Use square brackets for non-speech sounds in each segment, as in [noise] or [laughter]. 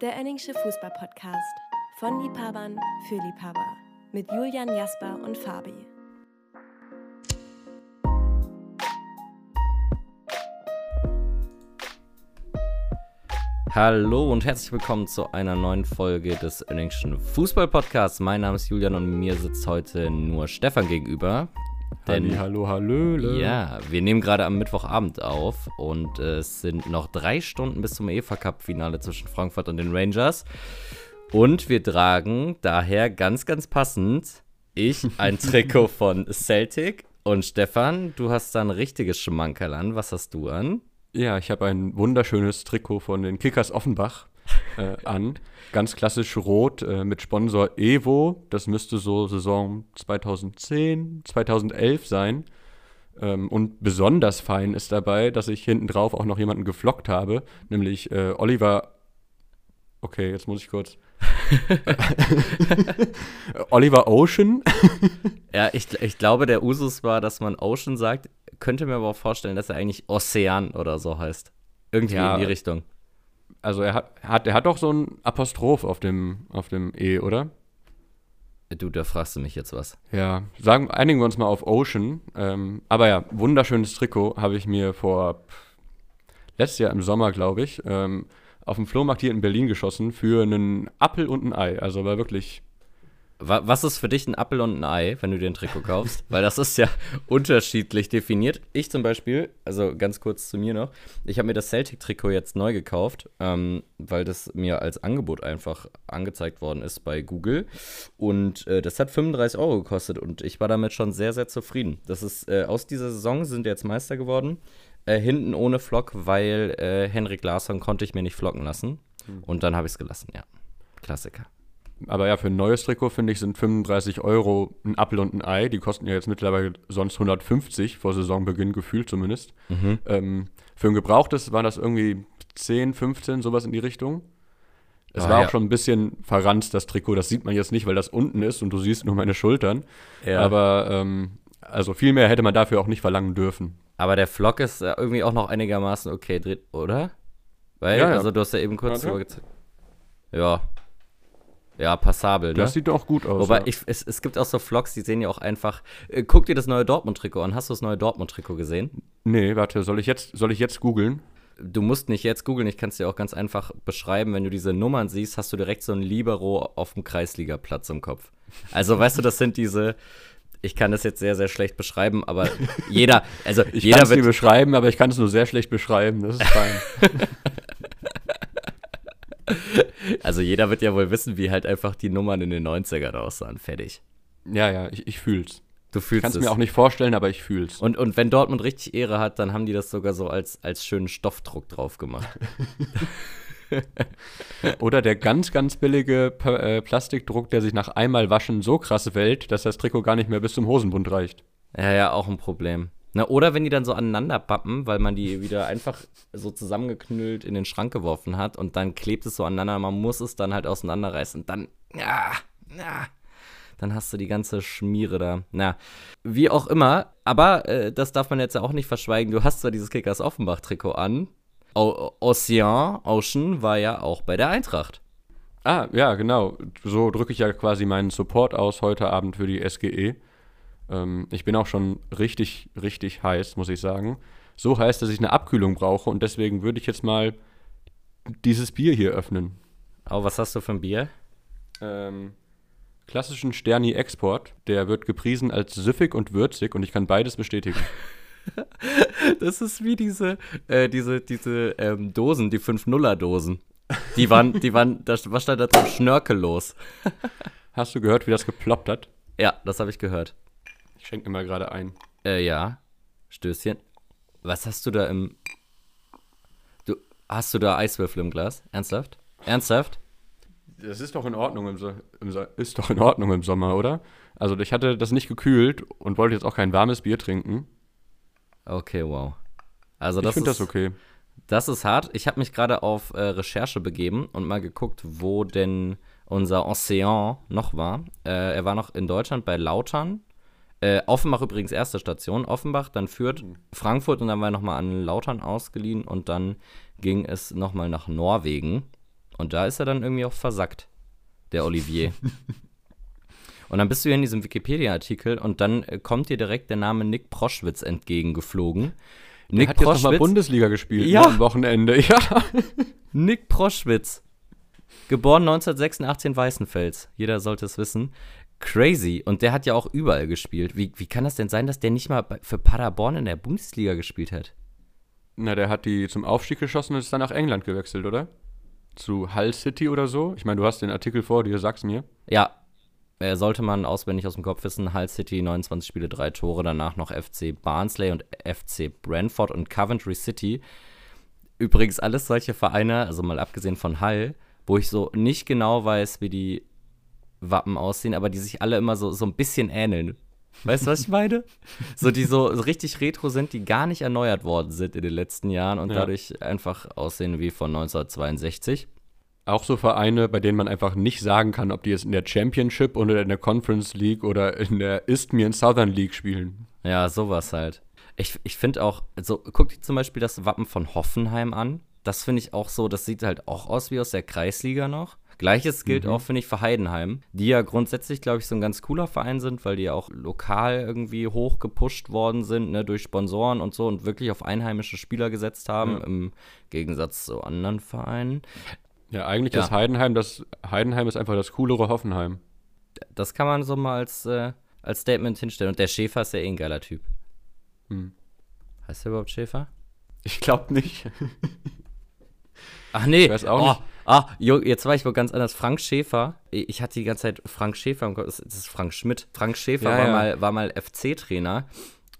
Der Enningsche Fußball-Podcast. Von Liebhabern für Liebhaber. Mit Julian Jasper und Fabi. Hallo und herzlich willkommen zu einer neuen Folge des Enningschen Fußball-Podcasts. Mein Name ist Julian und mir sitzt heute nur Stefan gegenüber. Denn, hallo, hallöle. Ja, wir nehmen gerade am Mittwochabend auf und es sind noch drei Stunden bis zum EFA Cup-Finale zwischen Frankfurt und den Rangers. Und wir tragen daher ganz, ganz passend ich ein [laughs] Trikot von Celtic und Stefan, du hast da ein richtiges Schmankerl an. Was hast du an? Ja, ich habe ein wunderschönes Trikot von den Kickers Offenbach äh, an. Ganz klassisch rot äh, mit Sponsor Evo. Das müsste so Saison 2010, 2011 sein. Ähm, und besonders fein ist dabei, dass ich hinten drauf auch noch jemanden geflockt habe, nämlich äh, Oliver. Okay, jetzt muss ich kurz. [laughs] Oliver Ocean. ja, ich, ich glaube, der Usus war, dass man Ocean sagt. Könnte mir aber auch vorstellen, dass er eigentlich Ozean oder so heißt. Irgendwie ja, in die Richtung also er hat, er hat, er hat doch so ein Apostroph auf dem, auf dem E, oder? Du, da fragst du mich jetzt was. Ja, sagen, einigen wir uns mal auf Ocean. Ähm, aber ja, wunderschönes Trikot habe ich mir vor letztes Jahr im Sommer, glaube ich, ähm, auf dem Flohmarkt hier in Berlin geschossen für einen Appel und ein Ei. Also war wirklich was ist für dich ein Apfel und ein Ei, wenn du dir ein Trikot kaufst? [laughs] Weil das ist ja unterschiedlich definiert. Ich zum Beispiel, also ganz kurz zu mir noch, ich habe mir das Celtic-Trikot jetzt neu gekauft, ähm, weil das mir als Angebot einfach angezeigt worden ist bei Google. Und äh, das hat 35 Euro gekostet und ich war damit schon sehr, sehr zufrieden. Das ist, äh, aus dieser Saison sind jetzt Meister geworden. Äh, hinten ohne Flock, weil äh, Henrik Larsson konnte ich mir nicht flocken lassen. Hm. Und dann habe ich es gelassen, ja. Klassiker. Aber ja, für ein neues Trikot, finde ich, sind 35 Euro ein Apfel und ein Ei. Die kosten ja jetzt mittlerweile sonst 150, vor Saisonbeginn gefühlt zumindest. Mhm. Ähm, für ein gebrauchtes waren das irgendwie 10, 15, sowas in die Richtung. Es ah, war ja. auch schon ein bisschen verranzt, das Trikot. Das sieht man jetzt nicht, weil das unten ist und du siehst nur meine Schultern. Ja. Aber ähm, also viel mehr hätte man dafür auch nicht verlangen dürfen. Aber der Flock ist irgendwie auch noch einigermaßen okay, oder? Weil, ja, ja. also du hast ja eben kurz okay. Ja, ja, passabel. Ne? Das sieht doch gut aus. Wobei, ja. ich, es, es gibt auch so Vlogs, die sehen ja auch einfach. Äh, guck dir das neue Dortmund-Trikot an. Hast du das neue Dortmund-Trikot gesehen? Nee, warte, soll ich jetzt, soll ich jetzt googeln? Du musst nicht jetzt googeln, ich kann es dir auch ganz einfach beschreiben. Wenn du diese Nummern siehst, hast du direkt so ein Libero auf dem Kreisligaplatz im Kopf. Also, weißt du, das sind diese. Ich kann das jetzt sehr, sehr schlecht beschreiben, aber jeder, also [laughs] ich jeder wird. beschreiben, aber ich kann es nur sehr schlecht beschreiben. Das ist fein. [laughs] [laughs] Also jeder wird ja wohl wissen, wie halt einfach die Nummern in den 90ern aussahen. Fertig. Ja, ja, ich, ich fühl's. Du fühlst Kannst es. mir auch nicht vorstellen, aber ich fühl's. Und, und wenn Dortmund richtig Ehre hat, dann haben die das sogar so als, als schönen Stoffdruck drauf gemacht. [laughs] Oder der ganz, ganz billige P äh, Plastikdruck, der sich nach einmal waschen so krass wählt, dass das Trikot gar nicht mehr bis zum Hosenbund reicht. Ja, ja, auch ein Problem. Na, oder wenn die dann so aneinander pappen, weil man die wieder einfach so zusammengeknüllt in den Schrank geworfen hat und dann klebt es so aneinander, man muss es dann halt auseinanderreißen. Dann, ja, ja, dann hast du die ganze Schmiere da. Na, wie auch immer, aber äh, das darf man jetzt ja auch nicht verschweigen. Du hast zwar dieses Kickers Offenbach-Trikot an. O Ocean, Ocean war ja auch bei der Eintracht. Ah, ja, genau. So drücke ich ja quasi meinen Support aus heute Abend für die SGE. Ähm, ich bin auch schon richtig, richtig heiß, muss ich sagen. So heiß, dass ich eine Abkühlung brauche und deswegen würde ich jetzt mal dieses Bier hier öffnen. Oh, was hast du für ein Bier? Ähm, klassischen Sterni Export. Der wird gepriesen als süffig und würzig und ich kann beides bestätigen. [laughs] das ist wie diese, äh, diese, diese ähm, Dosen, die 5-0er-Dosen. Die waren, die waren, das, was stand da drin? Schnörkellos. Hast du gehört, wie das geploppt hat? Ja, das habe ich gehört. Ich schenke mir mal gerade ein. Äh, ja. Stößchen. Was hast du da im. Du, hast du da Eiswürfel im Glas? Ernsthaft? Ernsthaft? Das ist doch in Ordnung im, so im so ist doch in Ordnung im Sommer, oder? Also ich hatte das nicht gekühlt und wollte jetzt auch kein warmes Bier trinken. Okay, wow. Also das ich finde das okay. Das ist hart. Ich habe mich gerade auf äh, Recherche begeben und mal geguckt, wo denn unser Ocean noch war. Äh, er war noch in Deutschland bei Lautern äh, Offenbach übrigens erste Station. Offenbach, dann führt mhm. Frankfurt und dann war er nochmal an Lautern ausgeliehen und dann ging es nochmal nach Norwegen. Und da ist er dann irgendwie auch versackt, der Olivier. [laughs] und dann bist du hier in diesem Wikipedia-Artikel und dann äh, kommt dir direkt der Name Nick Proschwitz entgegengeflogen. Der Nick hat jetzt noch mal Bundesliga gespielt Ja. ne, am Wochenende. [laughs] Ja. [laughs] Nick Proschwitz. Geboren 1986 in Weißenfels. Jeder sollte es wissen. Crazy. Und der hat ja auch überall gespielt. Wie, wie kann das denn sein, dass der nicht mal für Paderborn in der Bundesliga gespielt hat? Na, der hat die zum Aufstieg geschossen und ist dann nach England gewechselt, oder? Zu Hull City oder so. Ich meine, du hast den Artikel vor dir, sag's mir. Ja, sollte man auswendig aus dem Kopf wissen. Hull City, 29 Spiele, 3 Tore. Danach noch FC Barnsley und FC Brentford und Coventry City. Übrigens alles solche Vereine, also mal abgesehen von Hull, wo ich so nicht genau weiß, wie die Wappen aussehen, aber die sich alle immer so, so ein bisschen ähneln. Weißt du, was ich meine? so, die so, so richtig retro sind, die gar nicht erneuert worden sind in den letzten Jahren und Ja. dadurch einfach aussehen wie von 1962. Auch so Vereine, bei denen man einfach nicht sagen kann, ob die jetzt in der Championship oder in der Conference League oder in der Isthmian Southern League spielen. Ja, sowas halt. Ich, ich finde auch, also guck dir zum Beispiel das Wappen von Hoffenheim an. Das finde ich auch so, das sieht halt auch aus wie aus der Kreisliga noch. Gleiches gilt auch, finde ich, für Heidenheim, die ja grundsätzlich, glaube ich, so ein ganz cooler Verein sind, weil die ja auch lokal irgendwie hoch gepusht worden sind, ne, durch Sponsoren und so und wirklich auf einheimische Spieler gesetzt haben, Ja. im Gegensatz zu anderen Vereinen. Ja, eigentlich Ja. ist Heidenheim das Heidenheim ist einfach das coolere Hoffenheim. Das kann man so mal als, äh, als Statement hinstellen. Und der Schäfer ist ja eh ein geiler Typ. Hm. Heißt der überhaupt Schäfer? Ich glaube nicht. Ach nee. Ich weiß auch oh, nicht. Ah, jetzt war ich wohl ganz anders. Frank Schäfer. Ich hatte die ganze Zeit Frank Schäfer im Kopf. Das ist Frank Schmidt. Frank Schäfer Ja, war, ja. mal, war mal FC-Trainer.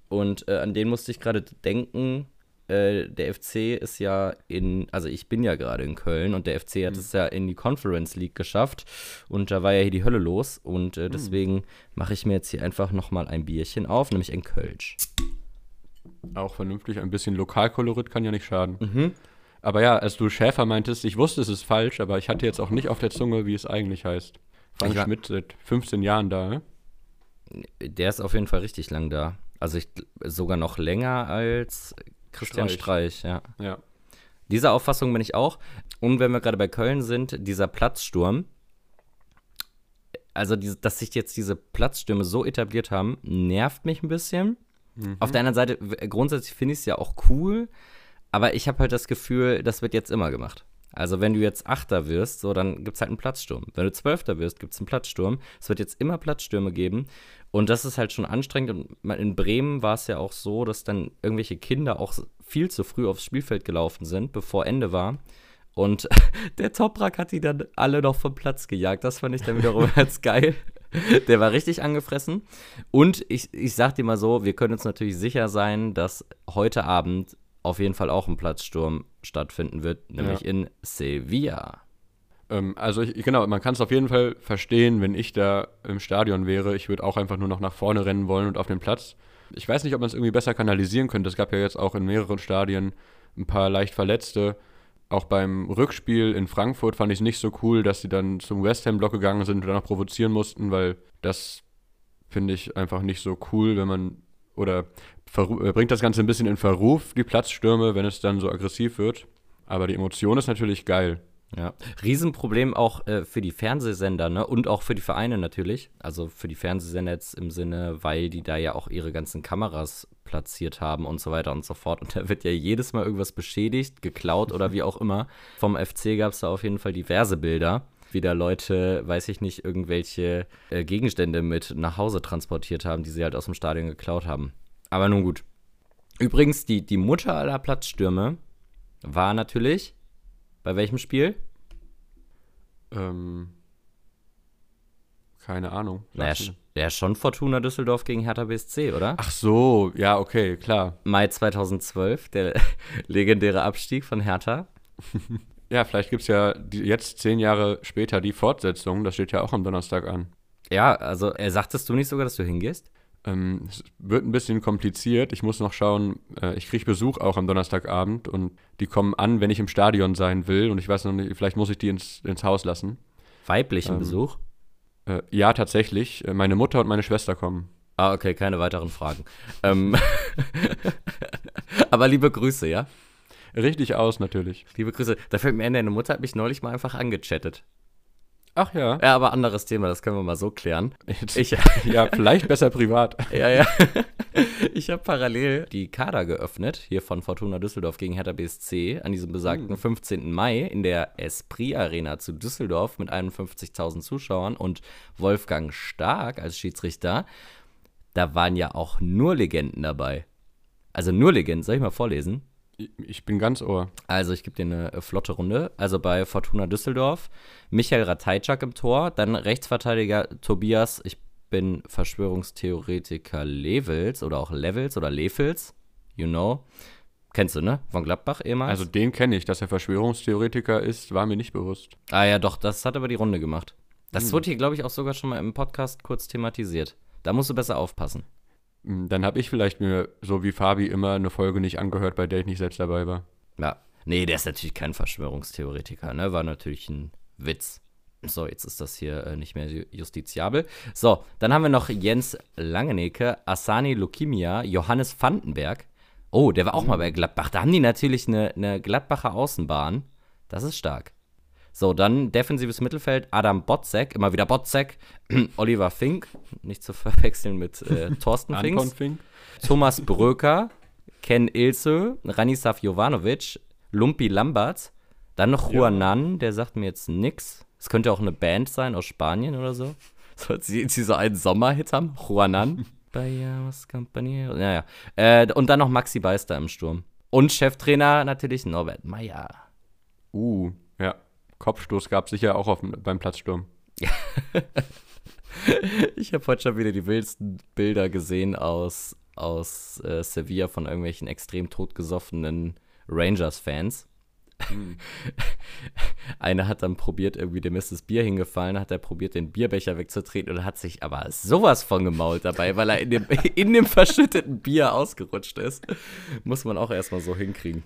Und äh, an den musste ich gerade denken. Äh, der FC ist ja in, also ich bin ja gerade in Köln und der FC Mhm. hat es ja in die Conference League geschafft. Und da war ja hier die Hölle los. Und Mhm. äh, deswegen mache ich mir jetzt hier einfach nochmal ein Bierchen auf, nämlich ein Kölsch. Auch vernünftig, ein bisschen Lokalkolorit kann ja nicht schaden. Mhm. Aber ja, als du Schäfer meintest, ich wusste, es ist falsch, aber ich hatte jetzt auch nicht auf der Zunge, wie es eigentlich heißt. Frank war- Schmidt seit 15 Jahren da, ne? Der ist auf jeden Fall richtig lang da. Also ich sogar noch länger als Christian Streich. Streich, ja. Ja. Dieser Auffassung bin ich auch. Und wenn wir gerade bei Köln sind, dieser Platzsturm, also diese, dass sich jetzt diese Platzstürme so etabliert haben, nervt mich ein bisschen. Auf der anderen Seite, grundsätzlich finde ich es ja auch cool, aber ich habe halt das Gefühl, das wird jetzt immer gemacht. Also wenn du jetzt Achter wirst, so, dann gibt es halt einen Platzsturm. Wenn du Zwölfter wirst, gibt es einen Platzsturm. Es wird jetzt immer Platzstürme geben. Und das ist halt schon anstrengend. Und in Bremen war es ja auch so, dass dann irgendwelche Kinder auch viel zu früh aufs Spielfeld gelaufen sind, bevor Ende war. Und [laughs] der Toprak hat die dann alle noch vom Platz gejagt. Das fand ich dann wiederum [laughs] ganz geil. Der war richtig angefressen. Und ich, ich sag dir mal so, wir können uns natürlich sicher sein, dass heute Abend auf jeden Fall auch ein Platzsturm stattfinden wird, nämlich Ja. in Sevilla. Ähm, also ich, genau, man kann es auf jeden Fall verstehen, wenn ich da im Stadion wäre. Ich würde auch einfach nur noch nach vorne rennen wollen und auf den Platz. Ich weiß nicht, ob man es irgendwie besser kanalisieren könnte. Es gab ja jetzt auch in mehreren Stadien ein paar leicht Verletzte. Auch beim Rückspiel in Frankfurt fand ich es nicht so cool, dass sie dann zum West Ham-Block gegangen sind und dann noch provozieren mussten, weil das finde ich einfach nicht so cool, wenn man oder bringt das Ganze ein bisschen in Verruf, die Platzstürme, wenn es dann so aggressiv wird. Aber die Emotion ist natürlich geil. Ja, Riesenproblem auch äh, für die Fernsehsender, ne? Und auch für die Vereine natürlich. Also für die Fernsehsender jetzt im Sinne, weil die da ja auch ihre ganzen Kameras platziert haben und so weiter und so fort. Und da wird ja jedes Mal irgendwas beschädigt, geklaut oder wie auch immer. Vom FC gab es da auf jeden Fall diverse Bilder. Wie da Leute, weiß ich nicht, irgendwelche äh, Gegenstände mit nach Hause transportiert haben, die sie halt aus dem Stadion geklaut haben. Aber nun gut. Übrigens, die, die Mutter aller Platzstürme war natürlich bei welchem Spiel? Ähm, keine Ahnung. Naja, ja, schon Fortuna Düsseldorf gegen Hertha BSC, oder? Ach so, ja, okay, klar. Mai 2012, der [laughs] legendäre Abstieg von Hertha. [laughs] Ja, vielleicht gibt es ja die, jetzt zehn Jahre später die Fortsetzung. Das steht ja auch am Donnerstag an. Ja, also äh, sagtest du nicht sogar, dass du hingehst? Ähm, es wird ein bisschen kompliziert. Ich muss noch schauen, äh, ich kriege Besuch auch am Donnerstagabend und die kommen an, wenn ich im Stadion sein will. Und ich weiß noch nicht, vielleicht muss ich die ins, ins Haus lassen. Weiblichen Ähm. Besuch? Äh, ja, tatsächlich. Äh, Meine Mutter und meine Schwester kommen. Ah, okay, keine weiteren Fragen. ähm, [laughs] aber liebe Grüße, ja? Richtig aus, natürlich. Liebe Grüße. Da fällt mir ein, deine Mutter hat mich neulich mal einfach angechattet. Ach ja. Ja, aber anderes Thema, das können wir mal so klären. Ich, [laughs] ja, vielleicht besser privat. [laughs] ja, ja. Ich habe parallel die Kader geöffnet, hier von Fortuna Düsseldorf gegen Hertha BSC, an diesem besagten 15. Mai in der Esprit Arena zu Düsseldorf mit 51.000 Zuschauern und Wolfgang Stark als Schiedsrichter. Da waren ja auch nur Legenden dabei. Also nur Legenden, soll ich mal vorlesen? Ich bin ganz ohr. Also, ich gebe dir eine äh, flotte Runde. Also bei Fortuna Düsseldorf, Michael Ratajczak im Tor, dann Rechtsverteidiger Tobias, ich bin Verschwörungstheoretiker Levels oder auch Levels oder Levels, you know. Kennst du, ne? Von Gladbach ehemals? Also den kenne ich, dass er Verschwörungstheoretiker ist, war mir nicht bewusst. ah ja, doch, das hat aber die Runde gemacht. Das wurde hier, glaube ich, auch sogar schon mal im Podcast kurz thematisiert. Da musst du besser aufpassen. Hm, Dann habe ich vielleicht mir, so wie Fabi immer, eine Folge nicht angehört, bei der ich nicht selbst dabei war. Ja. Nee, der ist natürlich kein Verschwörungstheoretiker, ne? War natürlich ein Witz. So, jetzt ist das hier äh, nicht mehr ju- justiziabel. So, dann haben wir noch Jens Langenecke, Asani Lukimia, Johannes Vandenberg. Oh, der war auch mal bei Gladbach. Da haben die natürlich eine, eine Gladbacher Außenbahn. Das ist stark. So, dann defensives Mittelfeld, Adam Botzek, immer wieder Botzek, [clears throat] Oliver Fink, nicht zu [laughs] verwechseln mit äh, Thorsten Finks. Fink? Thomas Bröker, Ken Ilse, Ranislav Jovanovic, Lumpi Lambert, dann noch Juanan, der sagt mir jetzt nix. Es könnte auch eine Band sein aus Spanien oder so. [laughs] So, sie, sie so einen Sommerhit haben, Juanan. [laughs] Bayas Company. Naja. Äh, und dann noch Maxi Beister im Sturm. Und Cheftrainer natürlich Norbert Meyer. Uh, ja. Kopfstoß gab es sicher auch auf, beim Platzsturm. [laughs] Ich habe heute schon wieder die wildesten Bilder gesehen aus, aus äh, Sevilla von irgendwelchen extrem totgesoffenen Rangers-Fans. [laughs] Einer hat dann probiert, irgendwie dem ist das Bier hingefallen, hat er probiert, den Bierbecher wegzutreten und hat sich aber sowas von gemault dabei, weil er in dem, [laughs] in dem verschütteten Bier ausgerutscht ist. Muss man auch erstmal so hinkriegen.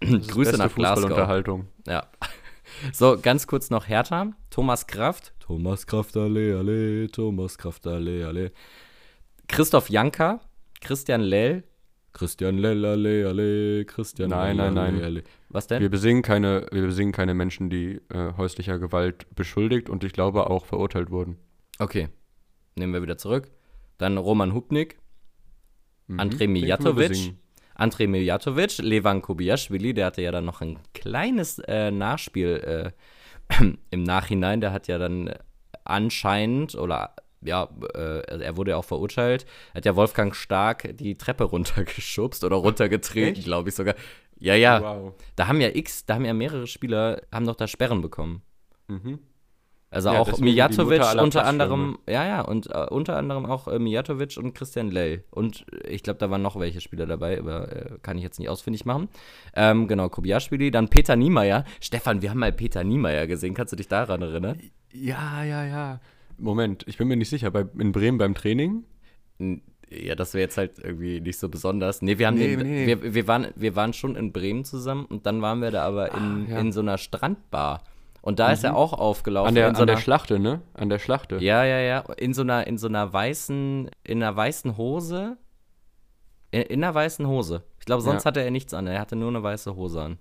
Grüße nach Glasgow. Fußballunterhaltung. Ja. So, ganz kurz noch Hertha. Thomas Kraft. Thomas Kraft, alle, alle. Thomas Kraft, alle, alle. Christoph Janka. Christian Lell. Christian Lell, alle, alle. Christian Nein, Lell, nein, nein. alle. Was denn? Wir besingen keine, wir besingen keine Menschen, die äh, häuslicher Gewalt beschuldigt und ich glaube auch verurteilt wurden. Okay. Nehmen wir wieder zurück. Dann Roman Hubnik. Mhm. Wir Mijatovic. Besingen. André Mijatovic, Levan Kobiaschwili, der hatte ja dann noch ein kleines äh, Nachspiel äh, [clears throat] im Nachhinein. Der hat ja dann anscheinend oder ja, äh, er wurde ja auch verurteilt, hat ja Wolfgang Stark die Treppe runtergeschubst oder runtergetreten, glaube ich sogar. Ja, ja. Wow. Da haben ja X, da haben ja mehrere Spieler, haben doch da Sperren bekommen. Mhm. Also Ja, auch Mijatovic unter anderem, ja, ja, und äh, unter anderem auch äh, Mijatovic und Christian Lell. Und äh, ich glaube, da waren noch welche Spieler dabei, aber äh, kann ich jetzt nicht ausfindig machen. Ähm, genau, Kobiaschwili, dann Peter Niemeyer. Stefan, wir haben mal Peter Niemeyer gesehen, kannst du dich daran erinnern? Ja, ja, ja. Moment, ich bin mir nicht sicher. Bei, in Bremen beim Training? N- Ja, das wäre jetzt halt irgendwie nicht so besonders. Nee, wir haben Nee, den, nee. Wir, wir, waren, wir waren schon in Bremen zusammen und dann waren wir da aber in, Ah, ja. in so einer Strandbar. Und da ist er auch aufgelaufen. An der, in so an der einer- Schlachte, ne? An der Schlachte. Ja, ja, ja. In so einer, in so einer weißen, in einer weißen Hose. In, in einer weißen Hose. Ich glaube, sonst Ja. hatte er nichts an. Er hatte nur eine weiße Hose an.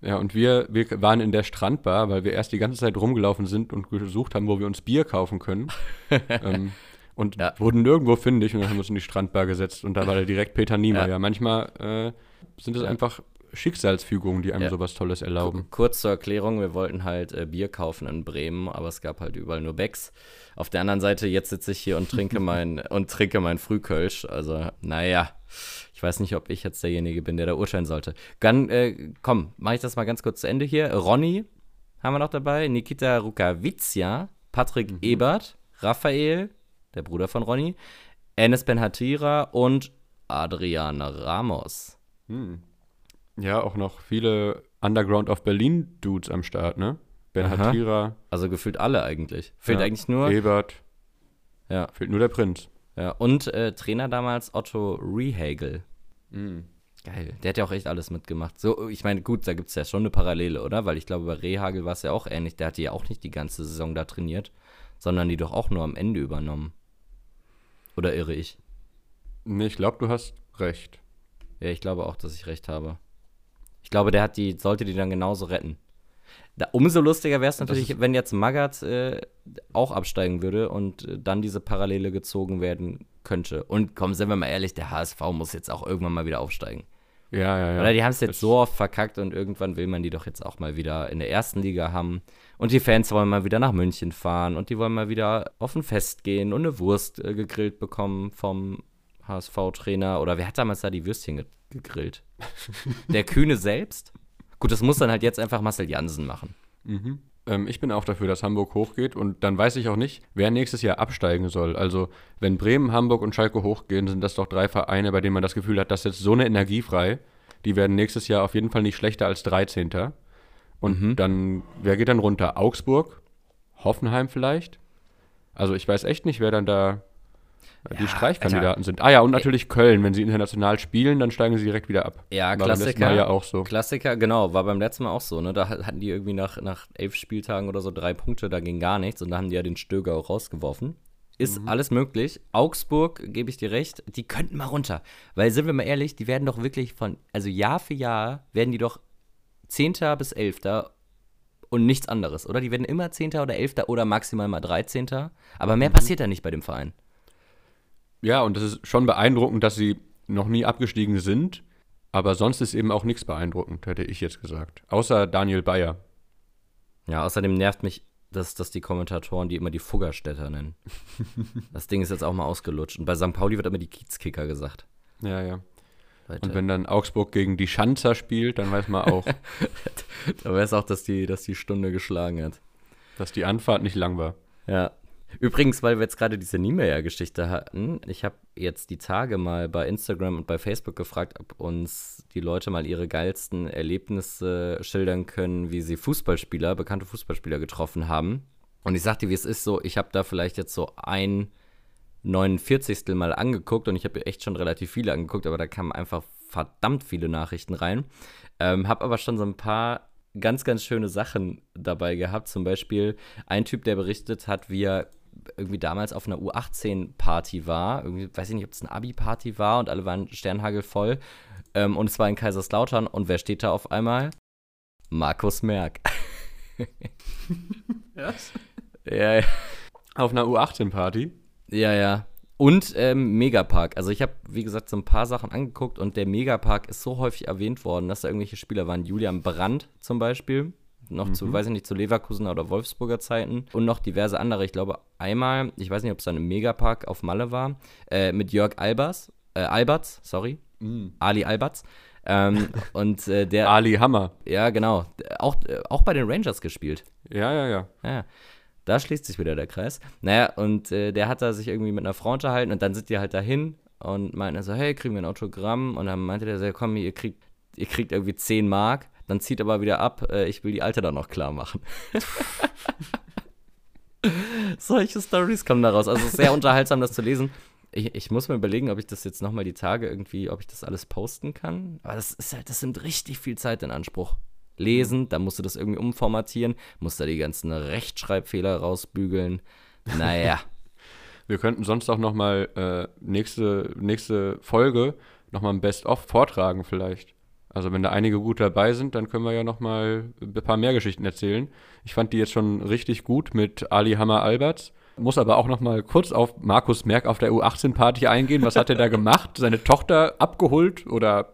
Ja, und wir, wir waren in der Strandbar, weil wir erst die ganze Zeit rumgelaufen sind und gesucht haben, wo wir uns Bier kaufen können. [laughs] ähm, und Ja. wurden nirgendwo fündig und dann haben wir uns in die Strandbar gesetzt und da war da direkt Peter Niemeyer. Ja. Manchmal äh, sind es einfach Schicksalsfügungen, die einem Ja. sowas Tolles erlauben. Kurz zur Erklärung, wir wollten halt äh, Bier kaufen in Bremen, aber es gab halt überall nur Becks. Auf der anderen Seite, jetzt sitze ich hier und trinke [laughs] mein und trinke mein Frühkölsch. Also, naja, ich weiß nicht, ob ich jetzt derjenige bin, der da urteilen sollte. Dann, äh, komm, mache ich das mal ganz kurz zu Ende hier. Ronny haben wir noch dabei, Nikita Rukavitzia, Patrick Ebert, Raphael, der Bruder von Ronny, Enes Ben-Hatira und Adriana Ramos. Hm. Ja, auch noch viele Underground of Berlin Dudes am Start, ne? Ben Aha. Hatira, Also gefühlt alle eigentlich. Fehlt Ja. eigentlich nur. Ebert, Ja. fehlt nur der Prinz. Ja, und äh, Trainer damals Otto Rehagel. Mhm. Geil. Der hat ja auch echt alles mitgemacht. So, ich meine, gut, da gibt es ja schon eine Parallele, oder? Weil ich glaube, bei Rehagel war es ja auch ähnlich. Der hat die ja auch nicht die ganze Saison da trainiert, sondern die doch auch nur am Ende übernommen. Oder irre ich? Nee, ich glaube, du hast recht. Ja, ich glaube auch, dass ich recht habe. Ich glaube, der hat die, sollte die dann genauso retten. Da, umso lustiger wäre es natürlich, wenn jetzt Magath äh, auch absteigen würde und äh, dann diese Parallele gezogen werden könnte. Und komm, sind wir mal ehrlich, der HSV muss jetzt auch irgendwann mal wieder aufsteigen. Ja, ja, ja. Oder die haben es jetzt so oft verkackt und irgendwann will man die doch jetzt auch mal wieder in der ersten Liga haben. Und die Fans wollen mal wieder nach München fahren und die wollen mal wieder auf ein Fest gehen und eine Wurst äh, gegrillt bekommen vom HSV-Trainer. Oder wer hat damals da die Würstchen gegrillt? der Kühne selbst? Gut, das muss dann halt jetzt einfach Marcel Jansen machen. Mhm. Ähm, ich bin auch dafür, dass Hamburg hochgeht und dann weiß ich auch nicht, wer nächstes Jahr absteigen soll. Also, wenn Bremen, Hamburg und Schalke hochgehen, sind das doch drei Vereine, bei denen man das Gefühl hat, dass jetzt so eine Energie frei. Die werden nächstes Jahr auf jeden Fall nicht schlechter als 13. Und mhm. dann, wer geht dann runter? Augsburg? Hoffenheim vielleicht? Also, ich weiß echt nicht, wer dann da ja, die Streichkandidaten Alter. sind. Ah ja, und natürlich Köln. Wenn sie international spielen, dann steigen sie direkt wieder ab. Ja, war Klassiker. ja auch so. Klassiker, genau. War beim letzten Mal auch so. Ne? Da hatten die irgendwie nach, nach elf Spieltagen oder so drei Punkte, da ging gar nichts. Und da haben die ja den Stöger auch rausgeworfen. Ist mhm. alles möglich. Augsburg, gebe ich dir recht, die könnten mal runter. Weil, sind wir mal ehrlich, die werden doch wirklich von, also Jahr für Jahr werden die doch Zehnter bis Elfter und nichts anderes, oder? Die werden immer Zehnter oder Elfter oder maximal mal Dreizehnter. Aber mehr mhm. passiert da nicht bei dem Verein. Ja, und das ist schon beeindruckend, dass sie noch nie abgestiegen sind. Aber sonst ist eben auch nichts beeindruckend, hätte ich jetzt gesagt. Außer Daniel Bayer. Ja, außerdem nervt mich, dass, dass die Kommentatoren die immer die Fuggerstädter nennen. [laughs] das Ding ist jetzt auch mal ausgelutscht. Und bei St. Pauli wird immer die Kiezkicker gesagt. Ja, ja. Weiter. Und wenn dann Augsburg gegen die Schanzer spielt, dann weiß man auch. [laughs] da weiß auch, dass die, dass die Stunde geschlagen hat. Dass die Anfahrt nicht lang war. Ja, Übrigens, weil wir jetzt gerade diese Niemeyer-Geschichte hatten, ich habe jetzt die Tage mal bei Instagram und bei Facebook gefragt, ob uns die Leute mal ihre geilsten Erlebnisse schildern können, wie sie Fußballspieler, bekannte Fußballspieler getroffen haben. Und ich sagte, wie es ist so, ich habe da vielleicht jetzt so ein 49. Mal angeguckt und ich habe echt schon relativ viele angeguckt, aber da kamen einfach verdammt viele Nachrichten rein. Ähm, habe aber schon so ein paar ganz, ganz schöne Sachen dabei gehabt. Zum Beispiel ein Typ, der berichtet hat, wie er irgendwie damals auf einer U18-Party war. Irgendwie, weiß ich nicht, ob es eine Abi-Party war und alle waren sternhagelvoll. Ähm, und es war in Kaiserslautern. Und wer steht da auf einmal? Markus Merck. [laughs] Was? Ja, ja. Auf einer U18-Party? Ja, ja. Und ähm, Megapark. Also ich habe, wie gesagt, so ein paar Sachen angeguckt und der Megapark ist so häufig erwähnt worden, dass da irgendwelche Spieler waren. Julian Brandt zum Beispiel noch mhm. zu, weiß ich nicht, zu Leverkusener oder Wolfsburger Zeiten und noch diverse andere. Ich glaube, einmal, ich weiß nicht, ob es dann im Megapark auf Malle war, äh, mit Jörg Albers, äh, Alberts, sorry, mhm. Ali Alberts. Ähm, [laughs] und äh, der. Ali Hammer. Ja, genau. Auch, auch bei den Rangers gespielt. Ja, ja, ja. Ja. Da schließt sich wieder der Kreis. Naja, und äh, der hat da sich irgendwie mit einer Frau unterhalten und dann sind die halt dahin und meinten so, hey, kriegen wir ein Autogramm? Und dann meinte der so, komm, ihr kriegt, ihr kriegt irgendwie 10 Mark dann zieht aber wieder ab, äh, ich will die Alte dann noch klar machen. [laughs] Solche Stories kommen daraus. Also es ist sehr unterhaltsam, das zu lesen. Ich, ich, muss mir überlegen, ob ich das jetzt nochmal die Tage irgendwie, ob ich das alles posten kann. Aber das ist halt, das nimmt richtig viel Zeit in Anspruch. Lesen, dann musst du das irgendwie umformatieren, musst da die ganzen Rechtschreibfehler rausbügeln. Naja. [laughs] Wir könnten sonst auch nochmal äh, nächste, nächste Folge nochmal ein Best-of vortragen vielleicht. Also wenn da einige gut dabei sind, dann können wir ja noch mal ein paar mehr Geschichten erzählen. Ich fand die jetzt schon richtig gut mit Ali Hammer Alberts. Muss aber auch noch mal kurz auf Markus Merck auf der U18-Party eingehen. Was hat er da gemacht? [laughs] Seine Tochter abgeholt oder?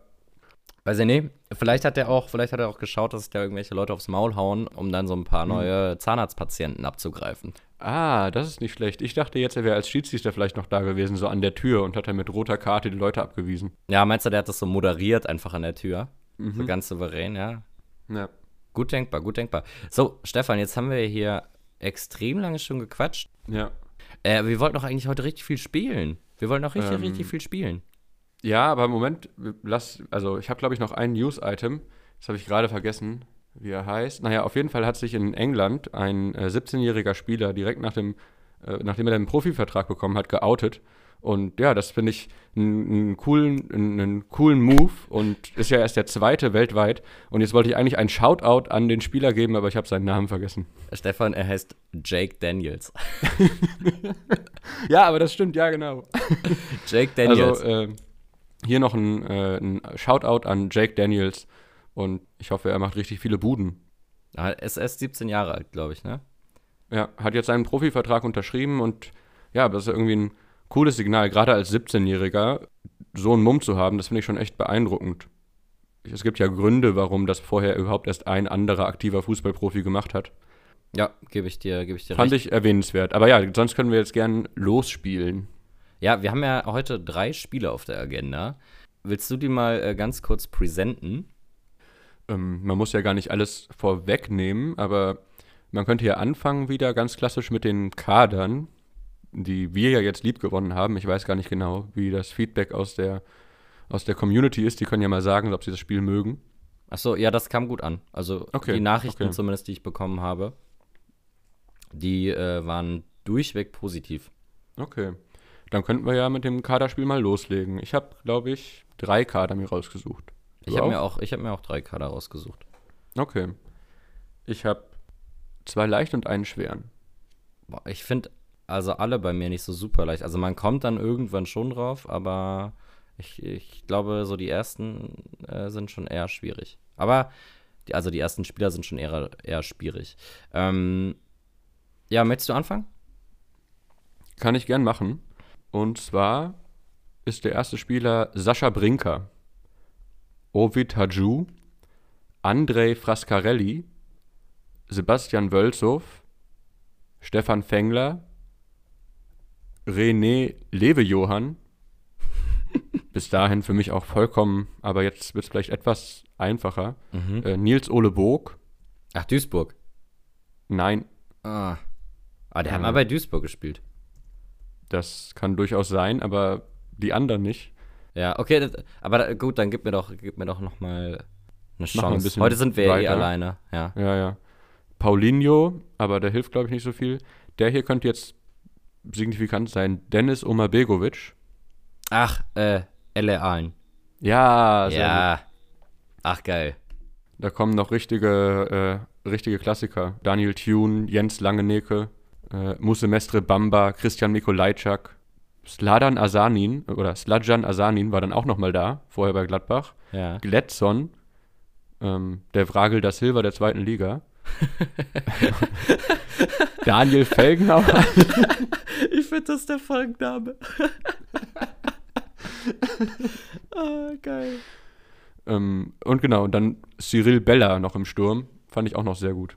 Weiß ich nicht. Vielleicht hat er auch, vielleicht hat er auch geschaut, dass da irgendwelche Leute aufs Maul hauen, um dann so ein paar hm. neue Zahnarztpatienten abzugreifen. Ah, das ist nicht schlecht. Ich dachte jetzt, er wäre als Schiedsrichter vielleicht noch da gewesen, so an der Tür und hat dann mit roter Karte die Leute abgewiesen. Ja, meinst du, der hat das so moderiert einfach an der Tür? Mhm. So ganz souverän, ja. Ja. Gut denkbar, gut denkbar. So, Stefan, jetzt haben wir hier extrem lange schon gequatscht. Ja. Äh, wir wollten doch eigentlich heute richtig viel spielen. Wir wollten auch richtig, ähm, richtig viel spielen. Ja, aber im Moment, lass, also ich habe glaube ich noch ein News-Item. Das habe ich gerade vergessen, wie er heißt. Naja, auf jeden Fall hat sich in England ein äh, 17-jähriger Spieler direkt nach dem, äh, nachdem er den Profivertrag bekommen hat, geoutet und ja, das finde ich einen coolen, einen coolen Move und ist ja erst der zweite weltweit. Und jetzt wollte ich eigentlich einen Shoutout an den Spieler geben, aber ich habe seinen Namen vergessen. Stefan, er heißt Jake Daniels. [laughs] ja, aber das stimmt, ja, genau. [laughs] Jake Daniels. Also, äh, hier noch ein, äh, ein Shoutout an Jake Daniels. Und ich hoffe, er macht richtig viele Buden. Er ist erst 17 Jahre alt, glaube ich, ne? Ja, hat jetzt seinen Profivertrag unterschrieben und ja, das ist irgendwie ein cooles Signal, gerade als 17-Jähriger so einen Mumm zu haben, das finde ich schon echt beeindruckend. Es gibt ja Gründe, warum das vorher überhaupt erst ein anderer aktiver Fußballprofi gemacht hat. Ja, gebe ich dir, gebe ich dir Fand recht. ich erwähnenswert. Aber ja, sonst können wir jetzt gern losspielen. Ja, wir haben ja heute drei Spiele auf der Agenda. Willst du die mal äh, ganz kurz präsenten? Ähm, man muss ja gar nicht alles vorwegnehmen, aber man könnte ja anfangen wieder ganz klassisch mit den Kadern, die wir ja jetzt lieb gewonnen haben. Ich weiß gar nicht genau, wie das Feedback aus der, aus der Community ist. Die können ja mal sagen, ob sie das Spiel mögen. Achso, ja, das kam gut an. Also Okay, die Nachrichten okay. zumindest, die ich bekommen habe, die äh, waren durchweg positiv. Okay. Dann könnten wir ja mit dem Kaderspiel mal loslegen. Ich habe, glaube ich, drei Kader mir rausgesucht. Ich habe mir, auch- ich hab mir auch drei Kader rausgesucht. Okay. Ich habe zwei leicht und einen schweren. Boah, ich finde also alle bei mir nicht so super leicht. Also man kommt dann irgendwann schon drauf, aber ich, ich glaube, so die ersten äh, sind schon eher schwierig. Aber, die, also die ersten Spieler sind schon eher, eher schwierig. Ähm, ja, möchtest du anfangen? Kann ich gern machen. Und zwar ist der erste Spieler Sascha Brinker, Ovid Hadju, Andrei Frascarelli, Sebastian Wölzow, Stefan Fengler, René Levejohann. [laughs] Bis dahin für mich auch vollkommen, aber jetzt wird es vielleicht etwas einfacher. Äh, Nils Ole Boog, Ach, Duisburg. nein, Ah. Ah, der hat Ja. mal bei Duisburg gespielt. das kann durchaus sein, aber die anderen nicht. Ja, okay, das, aber gut, dann gib mir doch, gib mir doch noch mal eine ein Chance. bisschen Heute sind wir eh weiter. alleine, ja. Ja, ja. Paulinho, aber der hilft, glaube ich, nicht so viel. Der hier könnte jetzt signifikant sein. Dennis Omabegovic. Ach, äh, L.A. Aalen. Ja, sehr gut. Ja. Ach, geil. Da kommen noch richtige, äh, richtige Klassiker. Daniel Thune, Jens Langeneke, äh, Musse Mestre Bamba, Christian Mikolajczak, Sladan Asanin oder Sladjan Asanin war dann auch noch mal da, vorher bei Gladbach. Ja. Gletson, ähm, der Vragel da Silva der zweiten Liga. [laughs] Daniel Felgenauer. [laughs] Ich finde das der Folgenname. [laughs] ah, geil. Ähm, und genau, und dann Cyril Bella noch im Sturm. Fand ich auch noch sehr gut.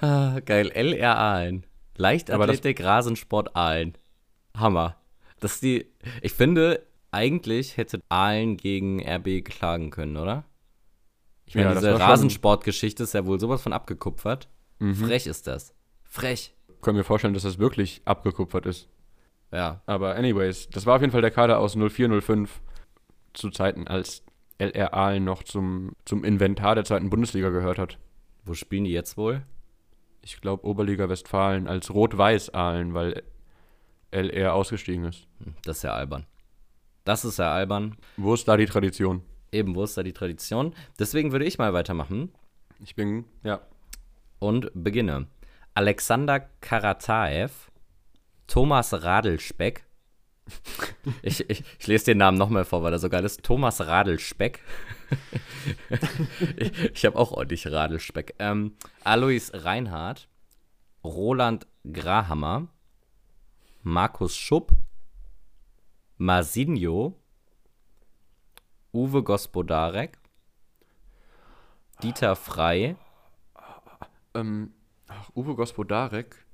Ah, geil. LR Aalen. Leichtathletik, Rasensport Aalen. Hammer. Das ist die. Ich finde, eigentlich hätte Aalen gegen RB klagen können, oder? Ich meine, Ja, diese Rasensportgeschichte ist ja wohl sowas von abgekupfert. Frech ist das. Frech. Können wir vorstellen, dass das wirklich abgekupfert ist. Ja. Aber anyways, das war auf jeden Fall der Kader aus 0405 zu Zeiten, als LR Aalen noch zum, zum Inventar der zweiten Bundesliga gehört hat. Wo spielen die jetzt wohl? Ich glaube Oberliga Westfalen als Rot-Weiß Aalen, weil LR ausgestiegen ist. Hm, Das ist ja albern. Das ist ja albern. Wo ist da die Tradition? Eben, wo ist da die Tradition? Deswegen würde ich mal weitermachen Ich bin, ja. und beginne. Alexander Karataev, Thomas Radelspeck. [laughs] Ich, ich, ich lese den Namen nochmal vor, weil er so geil ist. Thomas Radelspeck. [laughs] [laughs] ich ich habe auch ordentlich Radelspeck. Ähm, Alois Reinhardt, Roland Grahammer, Markus Schupp, Marsinho, Uwe Gospodarek, Dieter Frei, Ähm, Uwe Gospodarek.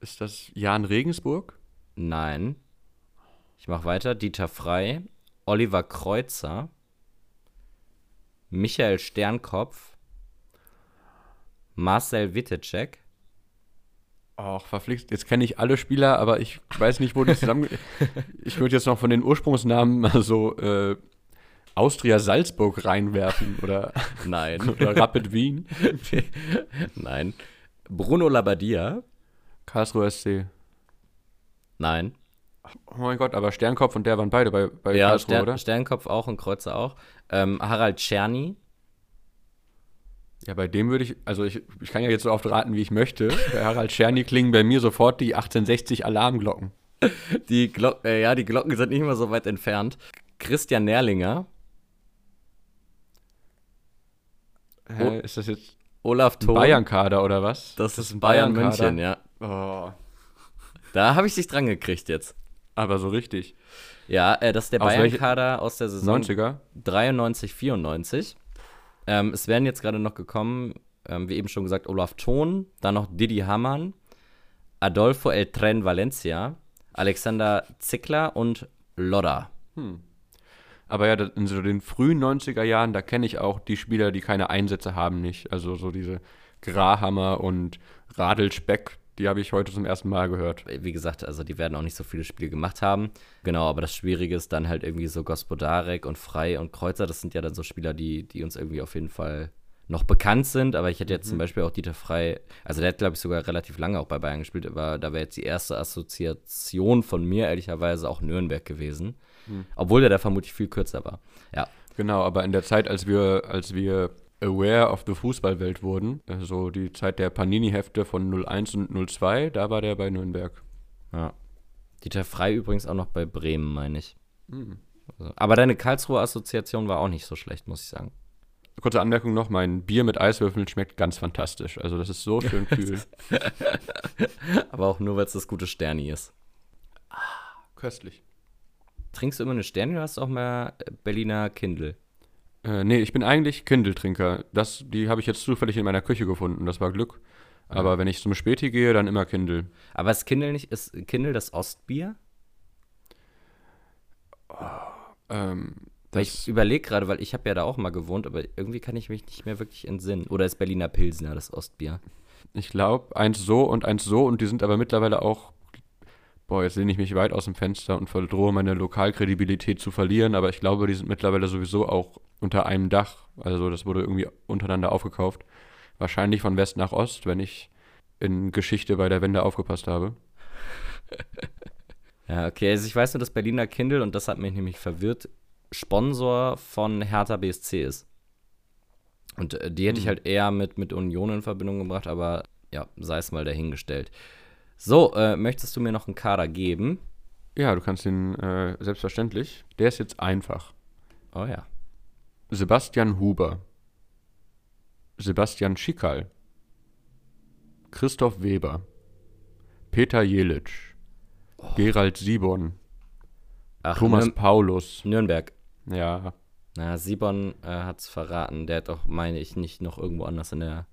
Ist das Jan Regensburg? Nein. Ich mache weiter. Dieter Frei, Oliver Kreuzer, Michael Sternkopf, Marcel Wittecek, Ach, verflixt. Jetzt kenne ich alle Spieler, aber ich weiß nicht, wo die [laughs] zusammen. ich würde jetzt noch von den Ursprungsnamen mal so äh, Austria Salzburg reinwerfen oder, [laughs] nein, [laughs] oder Rapid Wien. nein, Bruno Labbadia, Karlsruhe SC. nein, Oh mein Gott, aber Sternkopf und der waren beide bei, bei ja, Karlsruhe, Stern, oder? Sternkopf auch und Kreuzer auch, ähm, Harald Czerny, Ja, bei dem würde ich, also ich, ich kann ja jetzt so oft raten, wie ich möchte. Bei Harald Czerny klingen bei mir sofort die 1860 Alarmglocken. die Glocken, äh, ja, die Glocken sind nicht mehr so weit entfernt, Christian Nerlinger, Hä, ist das jetzt Olaf Thon. Bayern-Kader oder was? Das, ist ein Bayern Bayern-Kader? München, ja. Oh, Da habe ich dich dran gekriegt jetzt. aber so richtig. Ja, äh, das ist der Bayern-Kader aus der Saison 90er? 93, 94. Ähm, es werden jetzt gerade noch gekommen, ähm, wie eben schon gesagt, Olaf Thon, dann noch Didi Hamann, Adolfo El Tren Valencia, Alexander Zickler und Lodda. Aber ja, in so den frühen 90er Jahren, da kenne ich auch die Spieler, die keine Einsätze haben, nicht. Also so diese Grahammer und Radelspeck, die habe ich heute zum ersten Mal gehört. Wie gesagt, also die werden auch nicht so viele Spiele gemacht haben. Genau, aber das Schwierige ist dann halt irgendwie so Gospodarek und Frei und Kreuzer. Das sind ja dann so Spieler, die, die uns irgendwie auf jeden Fall noch bekannt sind. Aber ich hätte jetzt zum Beispiel auch Dieter Frei, also der hat, glaube ich, sogar relativ lange auch bei Bayern gespielt, aber da wäre jetzt die erste Assoziation von mir ehrlicherweise auch Nürnberg gewesen. Obwohl der da vermutlich viel kürzer war. Ja, Genau, aber in der Zeit, als wir, als wir aware of the Fußballwelt wurden, also die Zeit der Panini-Hefte von 01 und 02, da war der bei Nürnberg. ja. Dieter Frei übrigens auch noch bei Bremen, meine ich. Also, aber deine Karlsruher Assoziation war auch nicht so schlecht, muss ich sagen. Kurze Anmerkung noch, mein Bier mit Eiswürfeln schmeckt ganz fantastisch. Also das ist so schön [laughs] kühl. [laughs] Aber auch nur, weil es das gute Sterni ist. Köstlich. Trinkst du immer eine Sterni oder hast du auch mal Berliner Kindle? Äh, nee, ich bin eigentlich Kindle-Trinker. Das, die habe ich jetzt zufällig in meiner Küche gefunden. Das war Glück. Aber wenn ich zum Späti gehe, dann immer Kindle. Aber ist Kindle nicht, ist Kindle das Ostbier? Ähm, Weil das, ich überlege gerade, weil ich habe ja da auch mal gewohnt, aber irgendwie kann ich mich nicht mehr wirklich entsinnen. Oder ist Berliner Pilsner das Ostbier? ich glaube, eins so und eins so und die sind aber mittlerweile auch. Boah, jetzt lehne ich mich weit aus dem Fenster und verdrohe meine Lokalkredibilität zu verlieren, aber ich glaube, die sind mittlerweile sowieso auch unter einem Dach. Also das wurde irgendwie untereinander aufgekauft. Wahrscheinlich von West nach Ost, wenn ich in Geschichte bei der Wende aufgepasst habe. [laughs] Ja, okay. Also ich weiß nur, dass Berliner Kindle, und das hat mich nämlich verwirrt, Sponsor von Hertha BSC ist. Und äh, die hätte ich Hm. halt eher mit, mit Union in Verbindung gebracht, aber ja, sei es mal dahingestellt. So, äh, möchtest du mir noch einen Kader geben? Ja, du kannst den äh, selbstverständlich. Der ist jetzt einfach. Oh ja. Sebastian Huber, Sebastian Schickerl, Christoph Weber, Peter Jelic, Gerald Sibon, Ach, Thomas Nürn Paulus. Nürnberg. Ja, Na, Sibon äh, hat's verraten. Der hat doch, meine ich, nicht noch irgendwo anders in der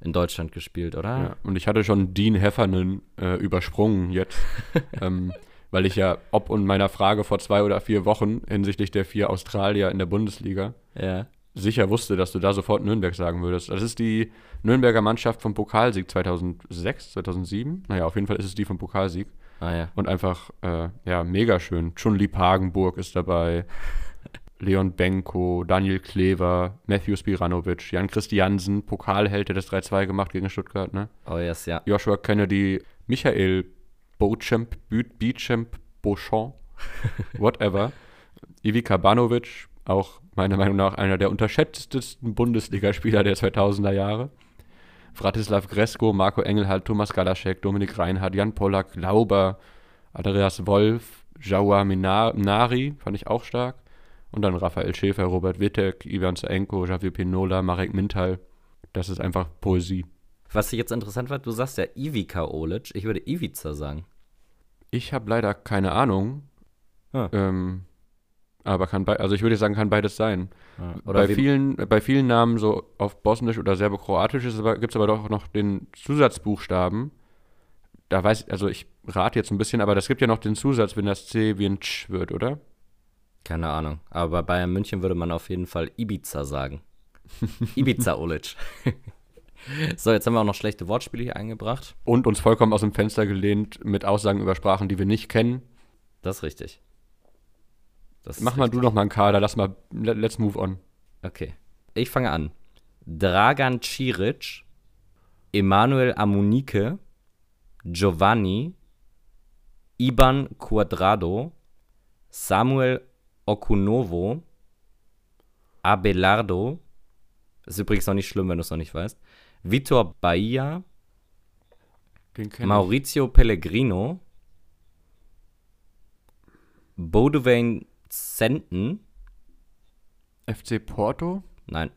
in Deutschland gespielt, oder? ja. Und ich hatte schon Dean Heffernan äh, übersprungen jetzt, [laughs] ähm, weil ich ja ob und meiner Frage vor zwei oder vier Wochen hinsichtlich der vier Australier in der Bundesliga Ja. sicher wusste, dass du da sofort Nürnberg sagen würdest. Das ist die Nürnberger Mannschaft vom Pokalsieg 2006, 2007. Naja, auf jeden Fall ist es die vom Pokalsieg. Ah ja. Und einfach, äh, ja, mega schön. Chun-Li Pagenburg ist dabei. Leon Benko, Daniel Klever, Matthew Spiranovic, Jan Christiansen, Pokalheld, der das 3-2 gemacht gegen Stuttgart, ne? Oh yes, ja. Joshua Kennedy, Michael Beauchamp, Beauchamp, Beauchamp, [laughs] whatever. Ivica Banovic, auch meiner Meinung nach einer der unterschätztesten Bundesligaspieler der 2000er Jahre. Vratislav Gresko, Marco Engelhardt, Thomas Galaschek, Dominik Reinhardt, Jan Pollack, Lauber, Andreas Wolf, Jaua Mina- Nari, fand ich auch stark. Und dann Raphael Schäfer, Robert Wittek, Ivan Zaenko, Javier Pinola, Marek Mintal. Das ist einfach Poesie. Was jetzt interessant war, du sagst ja Ivica Olic. Ich würde Ivica sagen. Ich habe leider keine Ahnung. Ah. Ähm, aber kann bei, also ich würde sagen, kann beides sein. Oder bei vielen, bei vielen Namen so auf Bosnisch oder Serbo-Kroatisch gibt es aber doch noch den Zusatzbuchstaben. Da weiß ich, also ich rate jetzt ein bisschen, aber das gibt ja noch den Zusatz, wenn das C wie ein Tsch wird, oder? Keine Ahnung. Aber bei Bayern München würde man auf jeden Fall Ibiza sagen. [laughs] Ibiza Olic. [laughs] so, jetzt haben wir auch noch schlechte Wortspiele hier eingebracht. Und uns vollkommen aus dem Fenster gelehnt mit Aussagen über Sprachen, die wir nicht kennen. Das ist richtig. Das Mach mal richtig. du noch mal einen Kader, lass mal, let- let's move on. Okay. Ich fange an. Dragan Ciric, Emanuel Amunike, Giovanni, Iban Cuadrado, Samuel Okunovo, Abelardo, ist übrigens noch nicht schlimm, wenn du es noch nicht weißt, Vitor Bahia, Maurizio Pellegrino, Bodewayne Senten, ich. FC Porto? Nein.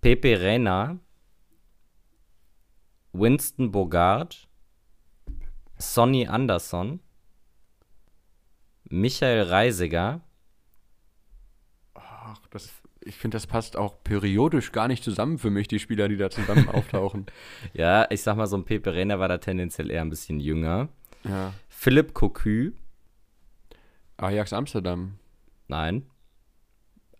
Pepe Reina, Winston Bogart, Sonny Anderson, Michael Reisiger, Ach, das, ich finde, das passt auch periodisch gar nicht zusammen für mich, die Spieler, die da zusammen [laughs] auftauchen. ja, ich sag mal, so ein Pepe Reina war da tendenziell eher ein bisschen jünger. Ja. Philipp Cocu, Ajax Amsterdam. nein.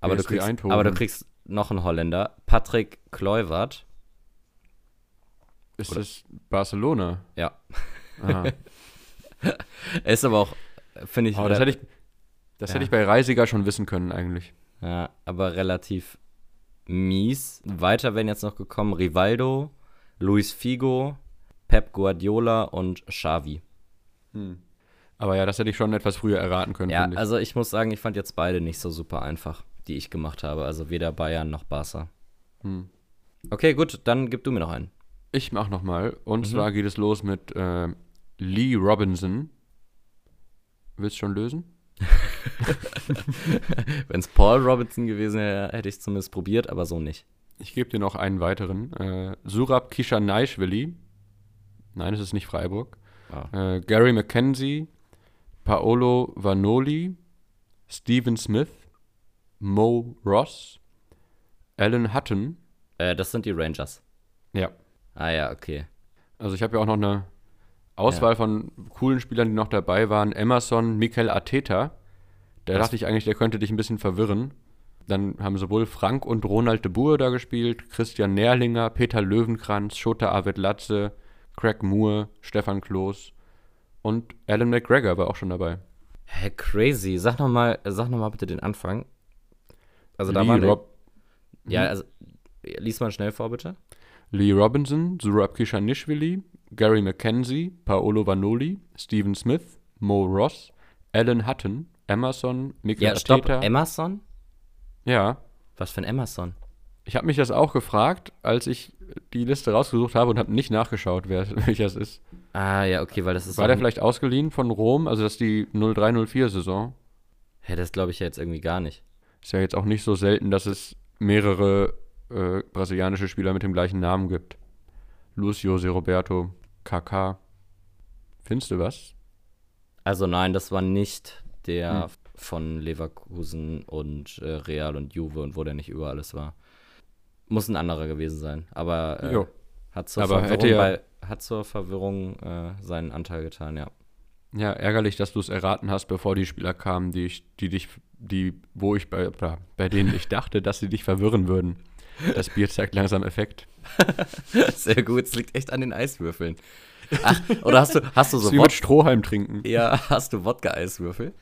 Aber du, kriegst, aber du kriegst noch einen Holländer, Patrick Kluivert. Ist Oder- das Barcelona? Ja. [laughs] Er ist aber auch, finde ich, Aber das hätte ich, das Ja. hätte ich bei Reisiger schon wissen können, eigentlich. Ja, aber relativ mies. Weiter wären jetzt noch gekommen Rivaldo, Luis Figo, Pep Guardiola und Xavi. Aber ja, das hätte ich schon etwas früher erraten können, Ja, ich. also ich muss sagen, ich fand jetzt beide nicht so super einfach, die ich gemacht habe. Also weder Bayern noch Barca. Hm. Okay, gut, dann gib du mir noch einen. Ich mach noch mal. Und Mhm. zwar geht es los mit äh, Lee Robinson. Willst du schon lösen? [laughs] Wenn es Paul Robinson gewesen wäre, hätte ich zumindest probiert, aber so nicht. Ich gebe dir noch einen weiteren. Äh, Surab Kishanaischwili. Nein, es ist nicht Freiburg. Ah. Äh, Gary McKenzie, Paolo Vanoli, Steven Smith, Mo Ross, Alan Hutton. Äh, das sind die Rangers. Ja. Ah ja, okay. Also ich habe ja auch noch eine Auswahl von coolen Spielern, die noch dabei waren. Emerson, Mikel Arteta. Da Was? dachte ich eigentlich, der könnte dich ein bisschen verwirren. Dann haben sowohl Frank und Ronald de Boer da gespielt, Christian Nährlinger, Peter Löwenkranz, Shota Arvid Latze, Craig Moore, Stefan Kloß und Alan McGregor war auch schon dabei. Hä, crazy. Sag noch mal, sag noch mal bitte den Anfang. Also da Lee, war Rob Ja, also lies mal schnell vor, bitte. Lee Robinson, Zurab Kishanishvili, Gary McKenzie, Paolo Vanoli, Steven Smith, Mo Ross, Alan Hutton, Emerson, Mikel Ja, stopp. Arteta. Emerson? ja, Was für ein Emerson? Ich habe mich das auch gefragt, als ich die Liste rausgesucht habe und habe nicht nachgeschaut, wer [laughs] welcher es ist. Ah, ja, okay, weil das ist War der vielleicht ausgeliehen von Rom? Also das ist die 0304-Saison. Hä, das glaube ich ja jetzt irgendwie gar nicht. Ist ja jetzt auch nicht so selten, dass es mehrere äh, brasilianische Spieler mit dem gleichen Namen gibt. Lucio, Roberto, KK. Findest du was? Also nein, das war nicht der Hm. von Leverkusen und äh, Real und Juve und wo der nicht über alles war. Muss ein anderer gewesen sein. Aber äh, hat zur Aber ja- bei, hat zur Verwirrung äh, seinen Anteil getan, ja. Ja, ärgerlich, dass du es erraten hast, bevor die Spieler kamen, die ich, die dich, die, wo ich bei, bei denen ich dachte, dass sie dich verwirren würden. Das Bier zeigt langsam Effekt. [laughs] Sehr gut, es liegt echt an den Eiswürfeln. Ach, oder hast du, hast du so ist wie Wod mit Strohhalm trinken. ja, [laughs] hast du Wodka-Eiswürfel?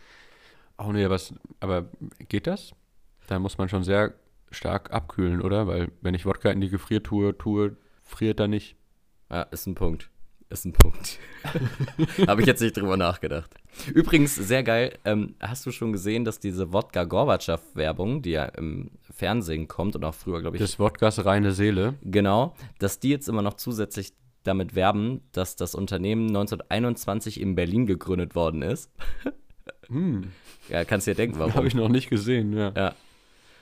Oh nee, was, aber geht das? Da muss man schon sehr stark abkühlen, oder? Weil wenn ich Wodka in die Gefriertruhe tue, friert er nicht. Ja, ist ein Punkt. Ist ein Punkt. [laughs] Habe ich jetzt nicht drüber nachgedacht. Übrigens, sehr geil, ähm, hast du schon gesehen, dass diese Wodka-Gorbatschow-Werbung, die ja im Fernsehen kommt und auch früher, glaube ich, Des Wodkas reine Seele. genau, dass die jetzt immer noch zusätzlich damit werben, dass das Unternehmen 1921 in Berlin gegründet worden ist. [laughs] Hm, Ja, kannst dir denken, warum. habe ich noch nicht gesehen, ja. Ja.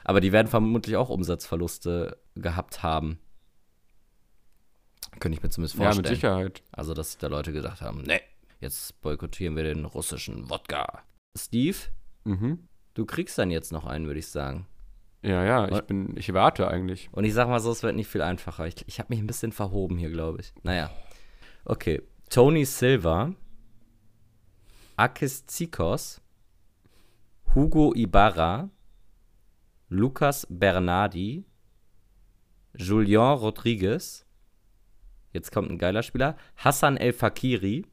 Aber die werden vermutlich auch Umsatzverluste gehabt haben. Könnte ich mir zumindest Ja, vorstellen. mit Sicherheit. Also, dass da Leute gedacht haben, nee, jetzt boykottieren wir den russischen Wodka. Steve, Mhm. du kriegst dann jetzt noch einen, würde ich sagen. Ja, ja, ich bin, ich warte eigentlich. Und ich sag mal so, es wird nicht viel einfacher. Ich, ich habe mich ein bisschen verhoben hier, glaube ich. Naja. Okay. Tony Silva, Akis Zikos, Hugo Ibarra, Lucas Bernardi, Julian Rodriguez, jetzt kommt ein geiler Spieler, Hassan El Fakiri,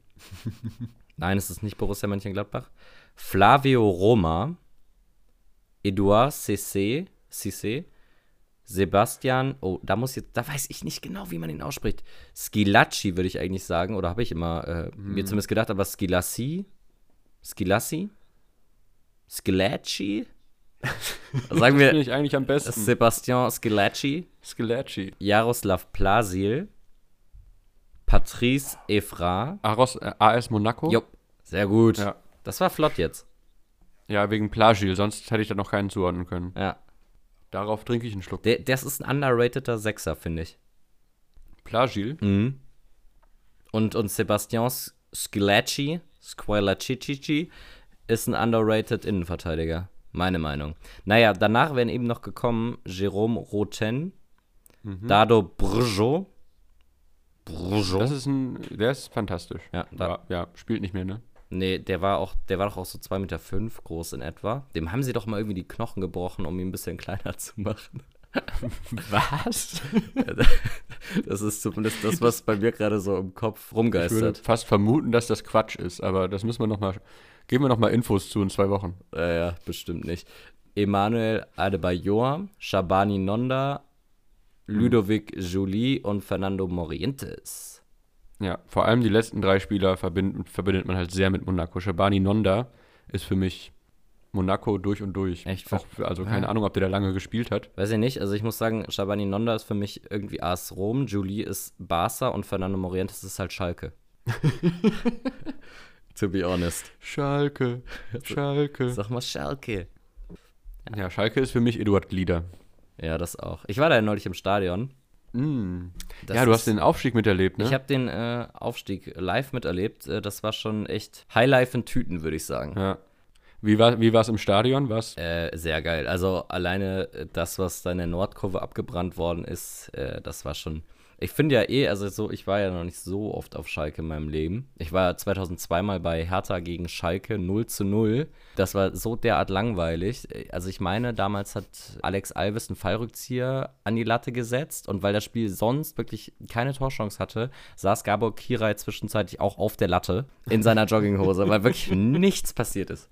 [laughs] nein, es ist nicht Borussia Mönchengladbach, Flavio Roma, Edouard Cissé, Cissé, Sebastian, oh, da muss jetzt, da weiß ich nicht genau, wie man ihn ausspricht. Skilacci würde ich eigentlich sagen, oder habe ich immer äh, mir zumindest gedacht, aber Skilassi, Skilassi, Skilacci, [laughs] sagen Finde wir ich eigentlich am besten. Sebastian Skilacci, Skilacci. Jaroslav Plasil, Patrice Evra, Aros, äh, AS Monaco? Jupp, sehr gut. Ja. Das war flott jetzt. Ja, wegen Plagil, sonst hätte ich da noch keinen zuordnen können. Ja. Darauf trinke ich einen Schluck. Der, das ist ein underrateder Sechser, finde ich. Plagil? Mhm. Und, und Sebastian Scilacci, Squilacicici, ist ein underrated Innenverteidiger. Meine Meinung. Naja, danach wären eben noch gekommen Jérôme Roten, Dado Brjo. Brjo. Das ist ein, der ist fantastisch. Ja, da- ja, spielt nicht mehr, ne? Nee, der war auch, der war doch auch so 2,5 Meter fünf groß in etwa. Dem haben sie doch mal irgendwie die Knochen gebrochen, um ihn ein bisschen kleiner zu machen. [laughs] Was? Das ist zumindest das, was bei mir gerade so im Kopf Ich würde rumgeistert. fast vermuten, dass das Quatsch ist, aber das müssen wir noch mal, geben wir noch mal Infos zu in zwei Wochen. Ja, ja, bestimmt nicht. Emmanuel Adebayor, Shabani Nonda, Ludovic Jolie und Fernando Morientes. Ja, vor allem die letzten drei Spieler verbindet, verbindet man halt sehr mit Monaco. Shabani Nonda ist für mich Monaco durch und durch. Echt? Auch, also keine Ja. Ahnung, ob der da lange gespielt hat. Weiß ich nicht, also ich muss sagen, Shabani Nonda ist für mich irgendwie AS Rom, Julie ist Barca und Fernando Morientes ist halt Schalke. [laughs] to be honest. Schalke, [laughs] Schalke. Sag mal Schalke. Ja, Schalke ist für mich Eduard Glieder. Ja, das auch. Ich war da neulich im Stadion. Mm. Ja, du ist- hast den Aufstieg miterlebt, ne? Ich habe den äh, Aufstieg live miterlebt. Äh, das war schon echt Highlife in Tüten, würde ich sagen. ja. Wie war wie es im Stadion? War's? Äh, sehr geil. Also alleine äh, das, was da in der Nordkurve abgebrannt worden ist, äh, das war schon. Ich finde ja eh, also so, ich war ja noch nicht so oft auf Schalke in meinem Leben. Ich war 2002 mal bei Hertha gegen Schalke 0 zu 0. Das war so derart langweilig. Also ich meine, damals hat Alex Alves einen Fallrückzieher an die Latte gesetzt und weil das Spiel sonst wirklich keine Torchance hatte, saß Gabor Kirai zwischenzeitlich auch auf der Latte in seiner [laughs] Jogginghose, weil wirklich nichts passiert ist.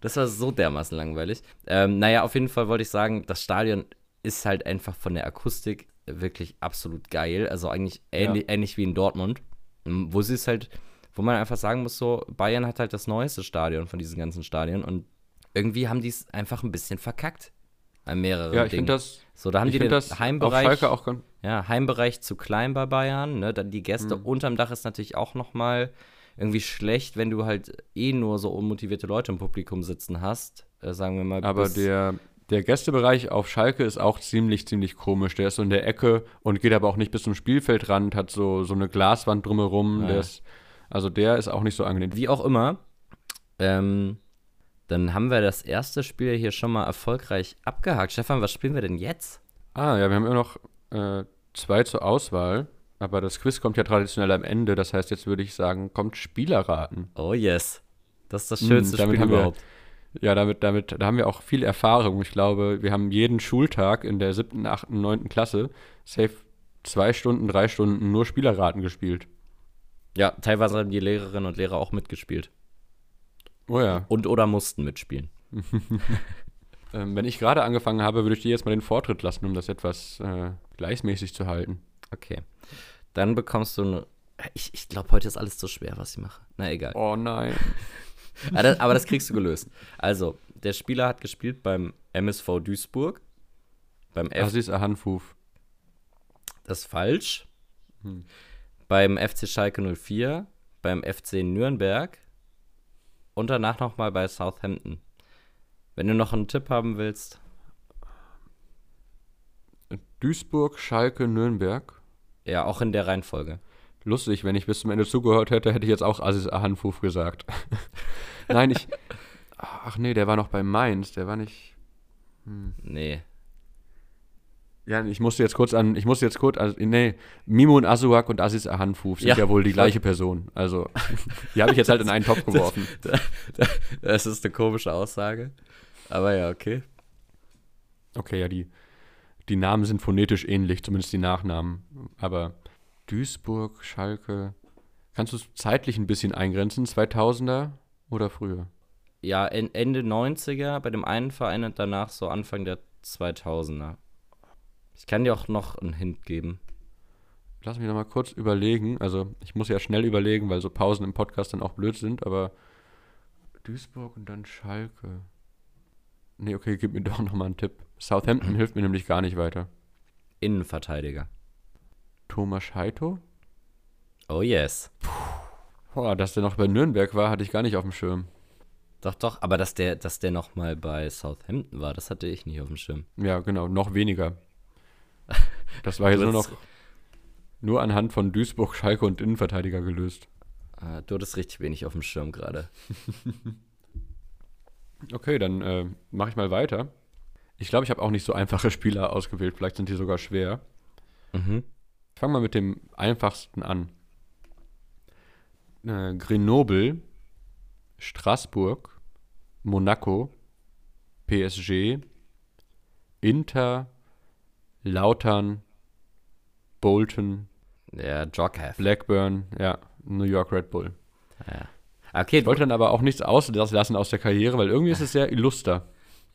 Das war so dermaßen langweilig. Ähm, naja, auf jeden Fall wollte ich sagen, das Stadion ist halt einfach von der Akustik wirklich absolut geil. Also eigentlich ähnlich, ähnlich wie in Dortmund. Wo sie es halt, wo man einfach sagen muss, so, Bayern hat halt das neueste Stadion von diesen ganzen Stadien und irgendwie haben die es einfach ein bisschen verkackt. An mehreren Ja, ich finde das, so, da haben die den das Heimbereich. Auch ganz. Ja, Heimbereich zu klein bei Bayern. Ne? Dann die Gäste Hm. unterm Dach ist natürlich auch noch mal irgendwie schlecht, wenn du halt eh nur so unmotivierte Leute im Publikum sitzen hast. Äh, sagen wir mal. Aber der, der Gästebereich auf Schalke ist auch ziemlich, ziemlich komisch. Der ist so in der Ecke und geht aber auch nicht bis zum Spielfeldrand, hat so, so eine Glaswand drumherum. Ja. Der ist, also der ist auch nicht so angenehm. Wie auch immer. Ähm, dann haben wir das erste Spiel hier schon mal erfolgreich abgehakt. Stefan, was spielen wir denn jetzt? Ah, ja, wir haben immer noch äh, zwei zur Auswahl. Aber das Quiz kommt ja traditionell am Ende. Das heißt, jetzt würde ich sagen, kommt Spielerraten. Oh yes. Das ist das Mm, schönste damit Spiel haben wir- überhaupt. Ja, damit, damit, da haben wir auch viel Erfahrung. Ich glaube, wir haben jeden Schultag in der siebten, achten, neunten Klasse safe zwei Stunden, drei Stunden nur Spielerraten gespielt. Ja, teilweise haben die Lehrerinnen und Lehrer auch mitgespielt. Oh ja. Und oder mussten mitspielen. [laughs] Ähm, wenn ich gerade angefangen habe, würde ich dir jetzt mal den Vortritt lassen, um das etwas äh, gleichmäßig zu halten. Okay. Dann bekommst du eine. Ich, ich glaube, heute ist alles zu schwer, was ich mache. Na egal. Oh nein. [laughs] [laughs] Aber das, aber das kriegst du gelöst. Also, der Spieler hat gespielt beim MSV Duisburg. Beim F. Aziz Ahanfuf. Das ist falsch. Beim FC Schalke 04. Beim FC Nürnberg. Und danach nochmal bei Southampton. Wenn du noch einen Tipp haben willst. Duisburg, Schalke, Nürnberg. Ja, auch in der Reihenfolge. Lustig, wenn ich bis zum Ende zugehört hätte, hätte ich jetzt auch Aziz Ahanfuf gesagt. [laughs] Nein, ich. Ach nee, der war noch bei Mainz. Der war nicht. Nee. Ja, ich musste jetzt kurz an, ich musste jetzt kurz, also, nee, Mimun Asuak und Aziz Ahanfuf sind Ja, ja, wohl die gleiche Person. Also, die habe ich jetzt halt in einen Topf [laughs] geworfen. Das ist eine komische Aussage. Aber ja, okay. Okay, ja, die, die Namen sind phonetisch ähnlich, zumindest die Nachnamen. Aber Duisburg, Schalke, kannst du es zeitlich ein bisschen eingrenzen? 2000er oder früher? Ja, en- Ende 90er bei dem einen Verein und danach so Anfang der 2000er. Ich kann dir auch noch einen Hint geben. Lass mich noch mal kurz überlegen. Also, ich muss ja schnell überlegen, weil so Pausen im Podcast dann auch blöd sind, aber Duisburg und dann Schalke. Nee, okay, gib mir doch noch mal einen Tipp. Southampton [clears throat] hilft mir nämlich gar nicht weiter. Innenverteidiger. Thomas Heito? Oh yes. Boah, dass der noch bei Nürnberg war, hatte ich gar nicht auf dem Schirm. Doch, doch, aber dass der, dass der noch mal bei Southampton war, das hatte ich nicht auf dem Schirm. Ja, genau, noch weniger. [laughs] Das war jetzt nur noch nur anhand von Duisburg, Schalke und Innenverteidiger gelöst. Ah, du hattest richtig wenig auf dem Schirm gerade. [laughs] Okay, dann äh, mache ich mal weiter. Ich glaube, ich habe auch nicht so einfache Spieler ausgewählt. Vielleicht sind die sogar schwer. Mhm. Ich fange mal mit dem einfachsten an. Äh, Grenoble, Straßburg, Monaco, PSG, Inter, Lautern, Bolton, Der Joghav. Blackburn, ja, New York Red Bull. Ja. Okay, Ich wollte dann aber auch nichts auslassen aus der Karriere, weil irgendwie ist es sehr illuster.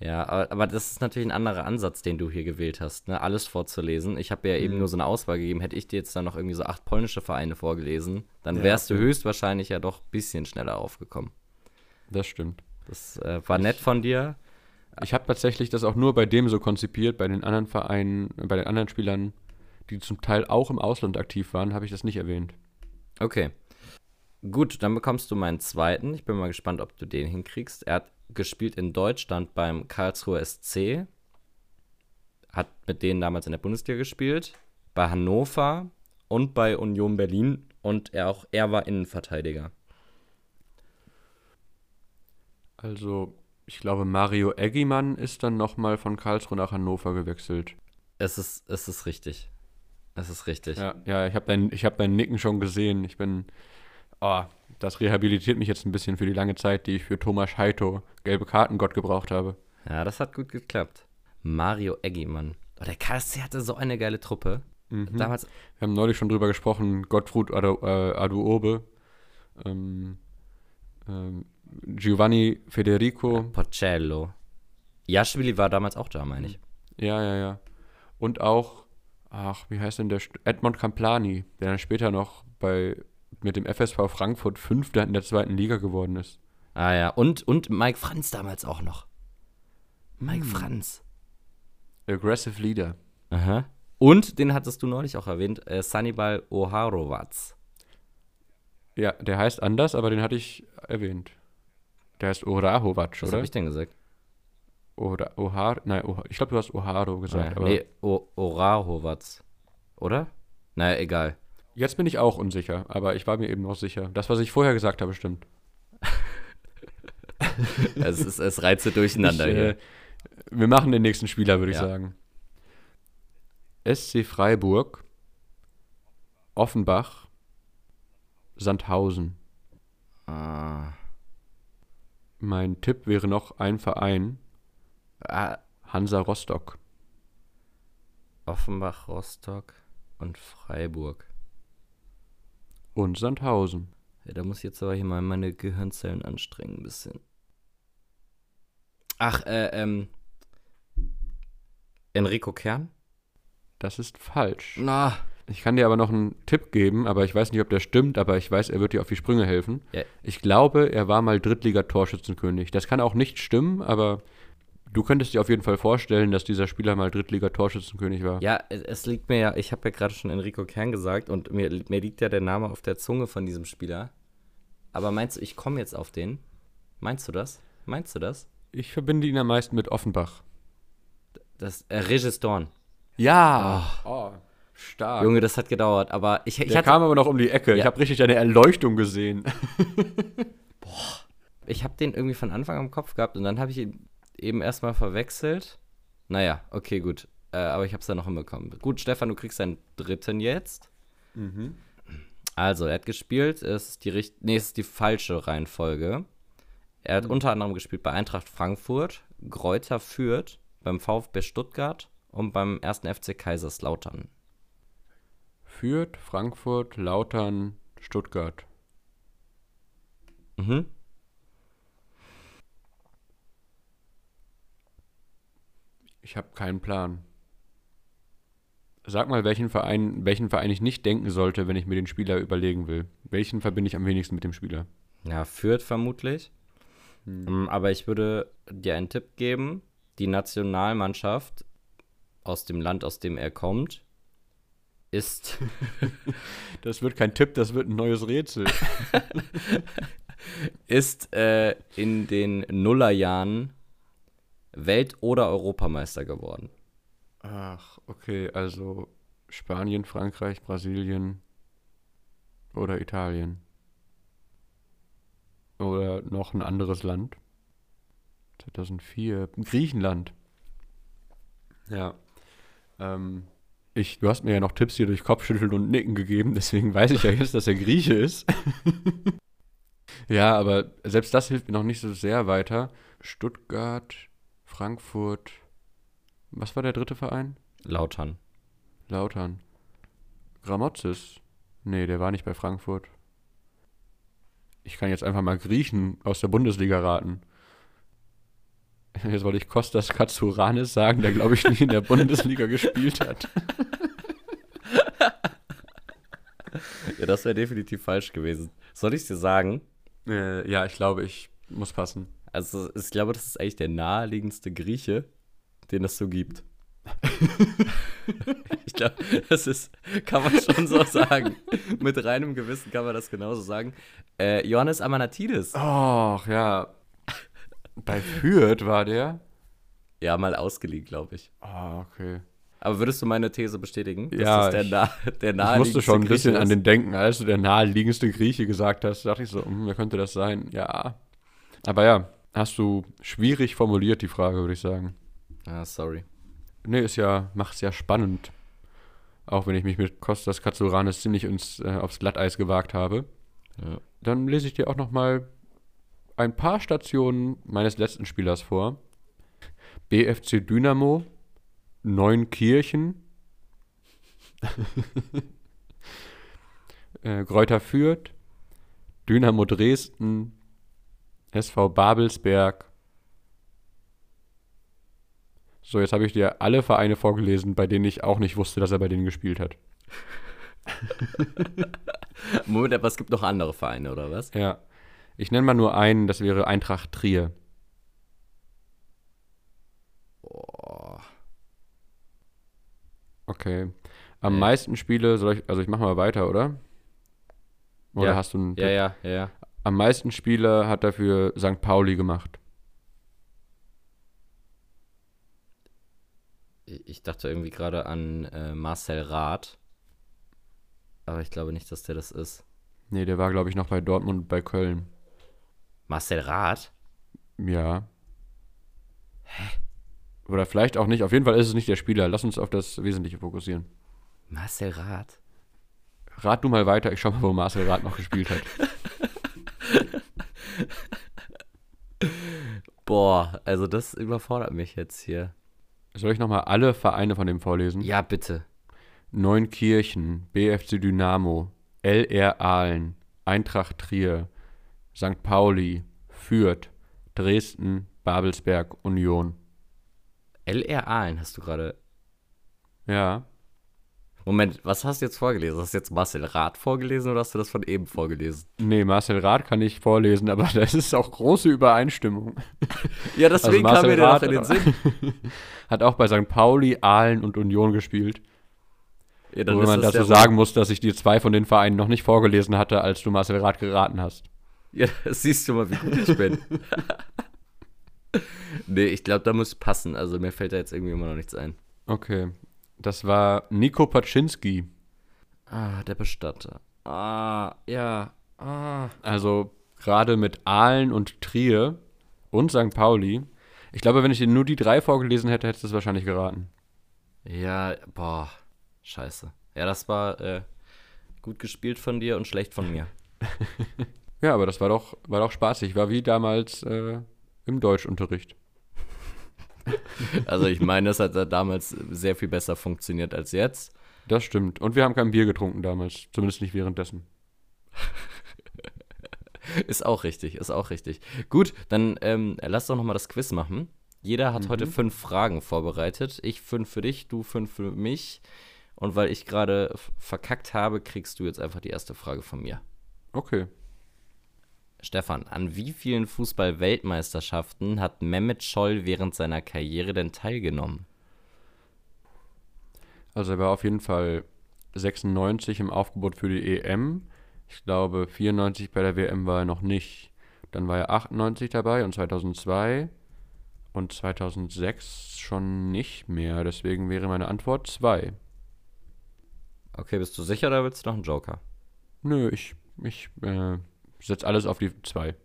Ja, aber, aber das ist natürlich ein anderer Ansatz, den du hier gewählt hast, ne? alles vorzulesen. Ich habe ja Mhm. eben nur so eine Auswahl gegeben. Hätte ich dir jetzt dann noch irgendwie so acht polnische Vereine vorgelesen, dann Ja, wärst du höchstwahrscheinlich ja doch ein bisschen schneller aufgekommen. Das stimmt. Das äh, war nett von dir. Ich habe tatsächlich das auch nur bei dem so konzipiert, bei den anderen Vereinen, äh, bei den anderen Spielern, die zum Teil auch im Ausland aktiv waren, habe ich das nicht erwähnt. Okay. Gut, dann bekommst du meinen zweiten. Ich bin mal gespannt, ob du den hinkriegst. Er hat gespielt in Deutschland beim Karlsruher SC. Hat mit denen damals in der Bundesliga gespielt. Bei Hannover und bei Union Berlin. Und er auch, er war Innenverteidiger. Also, ich glaube, Mario Eggimann ist dann nochmal von Karlsruhe nach Hannover gewechselt. Es ist, es ist richtig. Es ist richtig. Ja, ja ich habe dein, ich hab dein Nicken schon gesehen. Ich bin. Oh, das rehabilitiert mich jetzt ein bisschen für die lange Zeit, die ich für Thomas Heito, gelbe Kartengott, gebraucht habe. Ja, das hat gut geklappt. Mario Eggimann. Oh, der KSC hatte so eine geile Truppe. Mhm. Damals, Wir haben neulich schon drüber gesprochen, Gottfried Adu, äh, Aduobe, ähm, ähm, Giovanni Federico, Porcello. Jaschwili war damals auch da, meine ich. ja, ja, ja. Und auch, ach, wie heißt denn der, St- Edmond Camplani, der dann später noch bei, mit dem FSV Frankfurt Fünfter in der zweiten Liga geworden ist. Ah ja, und, und Mike Franz damals auch noch. Mike Franz. Aggressive Leader. Aha. Und den hattest du neulich auch erwähnt, äh, Sanibal Oharovac. Ja, der heißt anders, aber den hatte ich erwähnt. Der heißt Orahovac, Was oder? habe ich denn gesagt? Oder Ohar, nein, Oha, ich glaube, du hast Oharo gesagt. Ah, aber nee, Orahovac. Oder? Naja, egal. Jetzt bin ich auch unsicher, aber ich war mir eben noch sicher. Das, was ich vorher gesagt habe, stimmt. [laughs] es, ist, es reizt durcheinander Ich, hier. äh, wir machen den nächsten Spieler, würde ich Ja. sagen. SC Freiburg, Offenbach, Sandhausen. Ah, Mein Tipp wäre noch ein Verein, ah, Hansa Rostock. Offenbach, Rostock und Freiburg. Und Sandhausen. Ja, da muss ich jetzt aber hier mal meine Gehirnzellen anstrengen ein bisschen. Ach, äh, ähm. Enrico Kern? Das ist falsch. Na. Ich kann dir aber noch einen Tipp geben, aber ich weiß nicht, ob der stimmt, aber ich weiß, er wird dir auf die Sprünge helfen. Ja. Ich glaube, er war mal Drittliga-Torschützenkönig. Das kann auch nicht stimmen, aber du könntest dir auf jeden Fall vorstellen, dass dieser Spieler mal Drittliga-Torschützenkönig war. Ja, es, liegt mir ja, ich habe ja gerade schon Enrico Kern gesagt und mir, mir liegt ja der Name auf der Zunge von diesem Spieler. Aber meinst du, ich komme jetzt auf den? Meinst du das? Meinst du das? Ich verbinde ihn am meisten mit Offenbach. Das, äh, Regis Dorn. Ja. Oh, stark. Junge, das hat gedauert, aber ich, ich der hatte, kam aber noch um die Ecke. Ich Ja. habe richtig eine Erleuchtung gesehen. [laughs] ich habe den irgendwie von Anfang am Kopf gehabt und dann habe ich ihn eben erstmal verwechselt. Naja, okay, gut. Äh, aber ich habe es dann noch hinbekommen. Gut, Stefan, du kriegst deinen dritten jetzt. Also, er hat gespielt, es ist die richt nee, es ist die falsche Reihenfolge. Er hat unter anderem gespielt bei Eintracht Frankfurt, Greuther Fürth, beim VfB Stuttgart und beim 1. FC Kaiserslautern. Fürth, Frankfurt, Lautern, Stuttgart. Mhm. Ich habe keinen Plan. Sag mal, welchen Verein, welchen Verein ich nicht denken sollte, wenn ich mir den Spieler überlegen will. Welchen verbinde ich am wenigsten mit dem Spieler? Ja, Fürth vermutlich. Ähm, Aber ich würde dir einen Tipp geben. Die Nationalmannschaft aus dem Land, aus dem er kommt, ist, [laughs] Das wird kein Tipp, das wird ein neues Rätsel. [laughs] ist äh, in den Nullerjahren Welt- oder Europameister geworden. Ach, okay, also Spanien, Frankreich, Brasilien oder Italien. Oder noch ein anderes Land. 2004, Griechenland. Ja. Ähm, ich, du hast mir ja noch Tipps hier durch Kopfschütteln und Nicken gegeben, deswegen weiß ich ja jetzt, dass er Grieche ist. [laughs] ja, aber selbst das hilft mir noch nicht so sehr weiter. Stuttgart, Frankfurt. Was war der dritte Verein? Lautern. Lautern. Gramozis. Nee, der war nicht bei Frankfurt. Ich kann jetzt einfach mal Griechen aus der Bundesliga raten. [laughs] Jetzt wollte ich Kostas Katsouranis sagen, der glaube ich nie in der Bundesliga gespielt hat. [laughs] Ja, das wäre definitiv falsch gewesen. Soll ich dir sagen? Äh, ja, ich glaube, ich muss passen. Also, ich glaube, das ist eigentlich der naheliegendste Grieche, den es so gibt. [laughs] ich glaube, das ist, kann man schon so sagen. Mit reinem Gewissen kann man das genauso sagen. Äh, Johannes Amanatidis. Och, ja. Bei Fürth war der. Ja, mal ausgeliehen, glaube ich. Ah, okay. Aber würdest du meine These bestätigen? Ja, das der, ich- nah, der Ich musste schon ein Grieche bisschen an ist? den denken, als du der naheliegendste Grieche gesagt hast. dachte ich so, hm, wer könnte das sein? Ja. Aber ja, hast du schwierig formuliert, die Frage, würde ich sagen. Ah, sorry. Nee, ist ja, macht's ja spannend. Auch wenn ich mich mit Kostas Katsouranis ziemlich ins, äh, aufs Glatteis gewagt habe. Ja. Dann lese ich dir auch noch mal ein paar Stationen meines letzten Spielers vor. BFC Dynamo, Neunkirchen, [laughs] äh, Greuther Fürth, Dynamo Dresden, SV Babelsberg. So, jetzt habe ich dir alle Vereine vorgelesen, bei denen ich auch nicht wusste, dass er bei denen gespielt hat. [laughs] Moment, aber es gibt noch andere Vereine, oder was? Ja. Ich nenne mal nur einen, das wäre Eintracht Trier. Boah. Okay. Am Nee. meisten Spiele, soll ich, also ich mache mal weiter, oder? Oder Ja. hast du einen Ja, Tipp? ja, ja, ja. Am meisten Spiele hat dafür St. Pauli gemacht. Ich dachte irgendwie gerade an äh, Marcel Rath. Aber ich glaube nicht, dass der das ist. Nee, der war, glaube ich, noch bei Dortmund und bei Köln. Marcel Rath? Ja. Hä? Oder vielleicht auch nicht. Auf jeden Fall ist es nicht der Spieler. Lass uns auf das Wesentliche fokussieren. Marcel Rath? Rat du mal weiter. Ich schau mal, wo Marcel Rath noch gespielt hat. [laughs] [laughs] Boah, also das überfordert mich jetzt hier. Soll ich noch mal alle Vereine von dem vorlesen? Ja, bitte. Neunkirchen, BFC Dynamo, LR Aalen, Eintracht Trier, St. Pauli, Fürth, Dresden, Babelsberg, Union. LR Aalen hast du gerade. Ja, Moment, was hast du jetzt vorgelesen? Hast du jetzt Marcel Rath vorgelesen oder hast du das von eben vorgelesen? nee, Marcel Rath kann ich vorlesen, aber [laughs] das ist auch große Übereinstimmung. [laughs] Ja, deswegen kam mir der noch in den Sinn. [laughs] hat auch bei St. Pauli, Aalen und Union gespielt. Ja, Wo man dazu sagen muss, dass ich die zwei von den Vereinen noch nicht vorgelesen hatte, als du Marcel Rath geraten hast. Ja, das siehst du mal, wie gut ich bin. nee, ich glaube, da muss passen. Also mir fällt da jetzt irgendwie immer noch nichts ein. Okay. Das war Nico Paczynski. Ah, der Bestatter. Ah, ja. Ah. Also gerade mit Aalen und Trier und St. Pauli. Ich glaube, wenn ich dir nur die drei vorgelesen hätte, hättest du es wahrscheinlich geraten. Ja, boah. Scheiße. Ja, das war äh, gut gespielt von dir und schlecht von mir. [laughs] Ja, aber das war doch, war doch spaßig. War wie damals äh, im Deutschunterricht. [laughs] Also ich meine, das hat damals sehr viel besser funktioniert als jetzt. Das stimmt. Und wir haben kein Bier getrunken damals. Zumindest nicht währenddessen. [laughs] Ist auch richtig, ist auch richtig. Gut, dann ähm, lass doch noch mal das Quiz machen. Jeder hat heute fünf Fragen vorbereitet. Ich fünf für dich, du fünf für mich. Und weil ich gerade verkackt habe, kriegst du jetzt einfach die erste Frage von mir. Okay. Stefan, an wie vielen Fußball-Weltmeisterschaften hat Mehmet Scholl während seiner Karriere denn teilgenommen? Also er war auf jeden Fall 96 im Aufgebot für die EM. Ich glaube, 94 bei der WM war er noch nicht. Dann war er 98 dabei und 2002 und 2006 schon nicht mehr. Deswegen wäre meine Antwort 2. Okay, bist du sicher oder willst du noch einen Joker? Nö, ich, ich äh, setze alles auf die 2.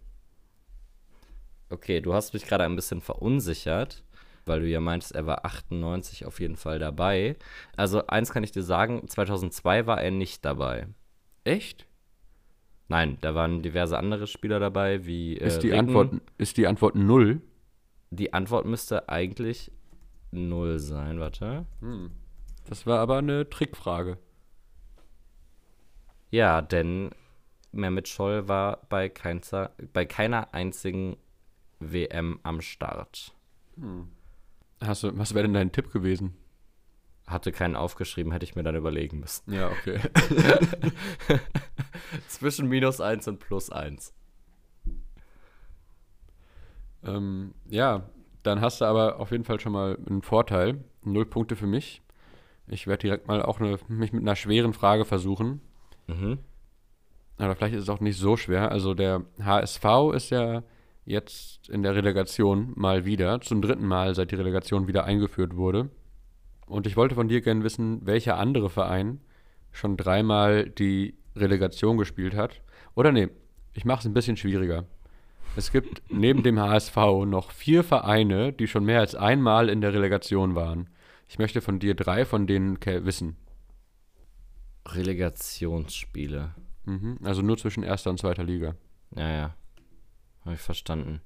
Okay, du hast mich gerade ein bisschen verunsichert, weil du ja meintest, er war 98 auf jeden Fall dabei. Also eins kann ich dir sagen, 2002 war er nicht dabei. Echt? Nein, da waren diverse andere Spieler dabei, wie äh, Ist die. Antwort, ist die Antwort 0? Die Antwort müsste eigentlich null sein, warte. Das war aber eine Trickfrage. Ja, denn Mehmet Scholl war bei, keinzer, bei keiner einzigen WM am Start. Hast du, was wäre denn dein Tipp gewesen? Hatte keinen aufgeschrieben, hätte ich mir dann überlegen müssen. Ja, okay. [laughs] Zwischen minus 1 und plus 1. ähm, ja, dann hast du aber auf jeden Fall schon mal einen Vorteil. Null Punkte für mich. Ich werde direkt mal auch eine, mich mit einer schweren Frage versuchen. Mhm. Aber vielleicht ist es auch nicht so schwer. Also der HSV ist ja jetzt in der Relegation mal wieder, zum dritten Mal, seit die Relegation wieder eingeführt wurde. Und ich wollte von dir gerne wissen, welcher andere Verein schon dreimal die Relegation gespielt hat. Oder nee, ich mache es ein bisschen schwieriger. Es gibt neben dem HSV noch vier Vereine, die schon mehr als einmal in der Relegation waren. Ich möchte von dir drei von denen wissen. Relegationsspiele. Mhm. Also nur zwischen erster und zweiter Liga. Ja, ja. Habe ich verstanden.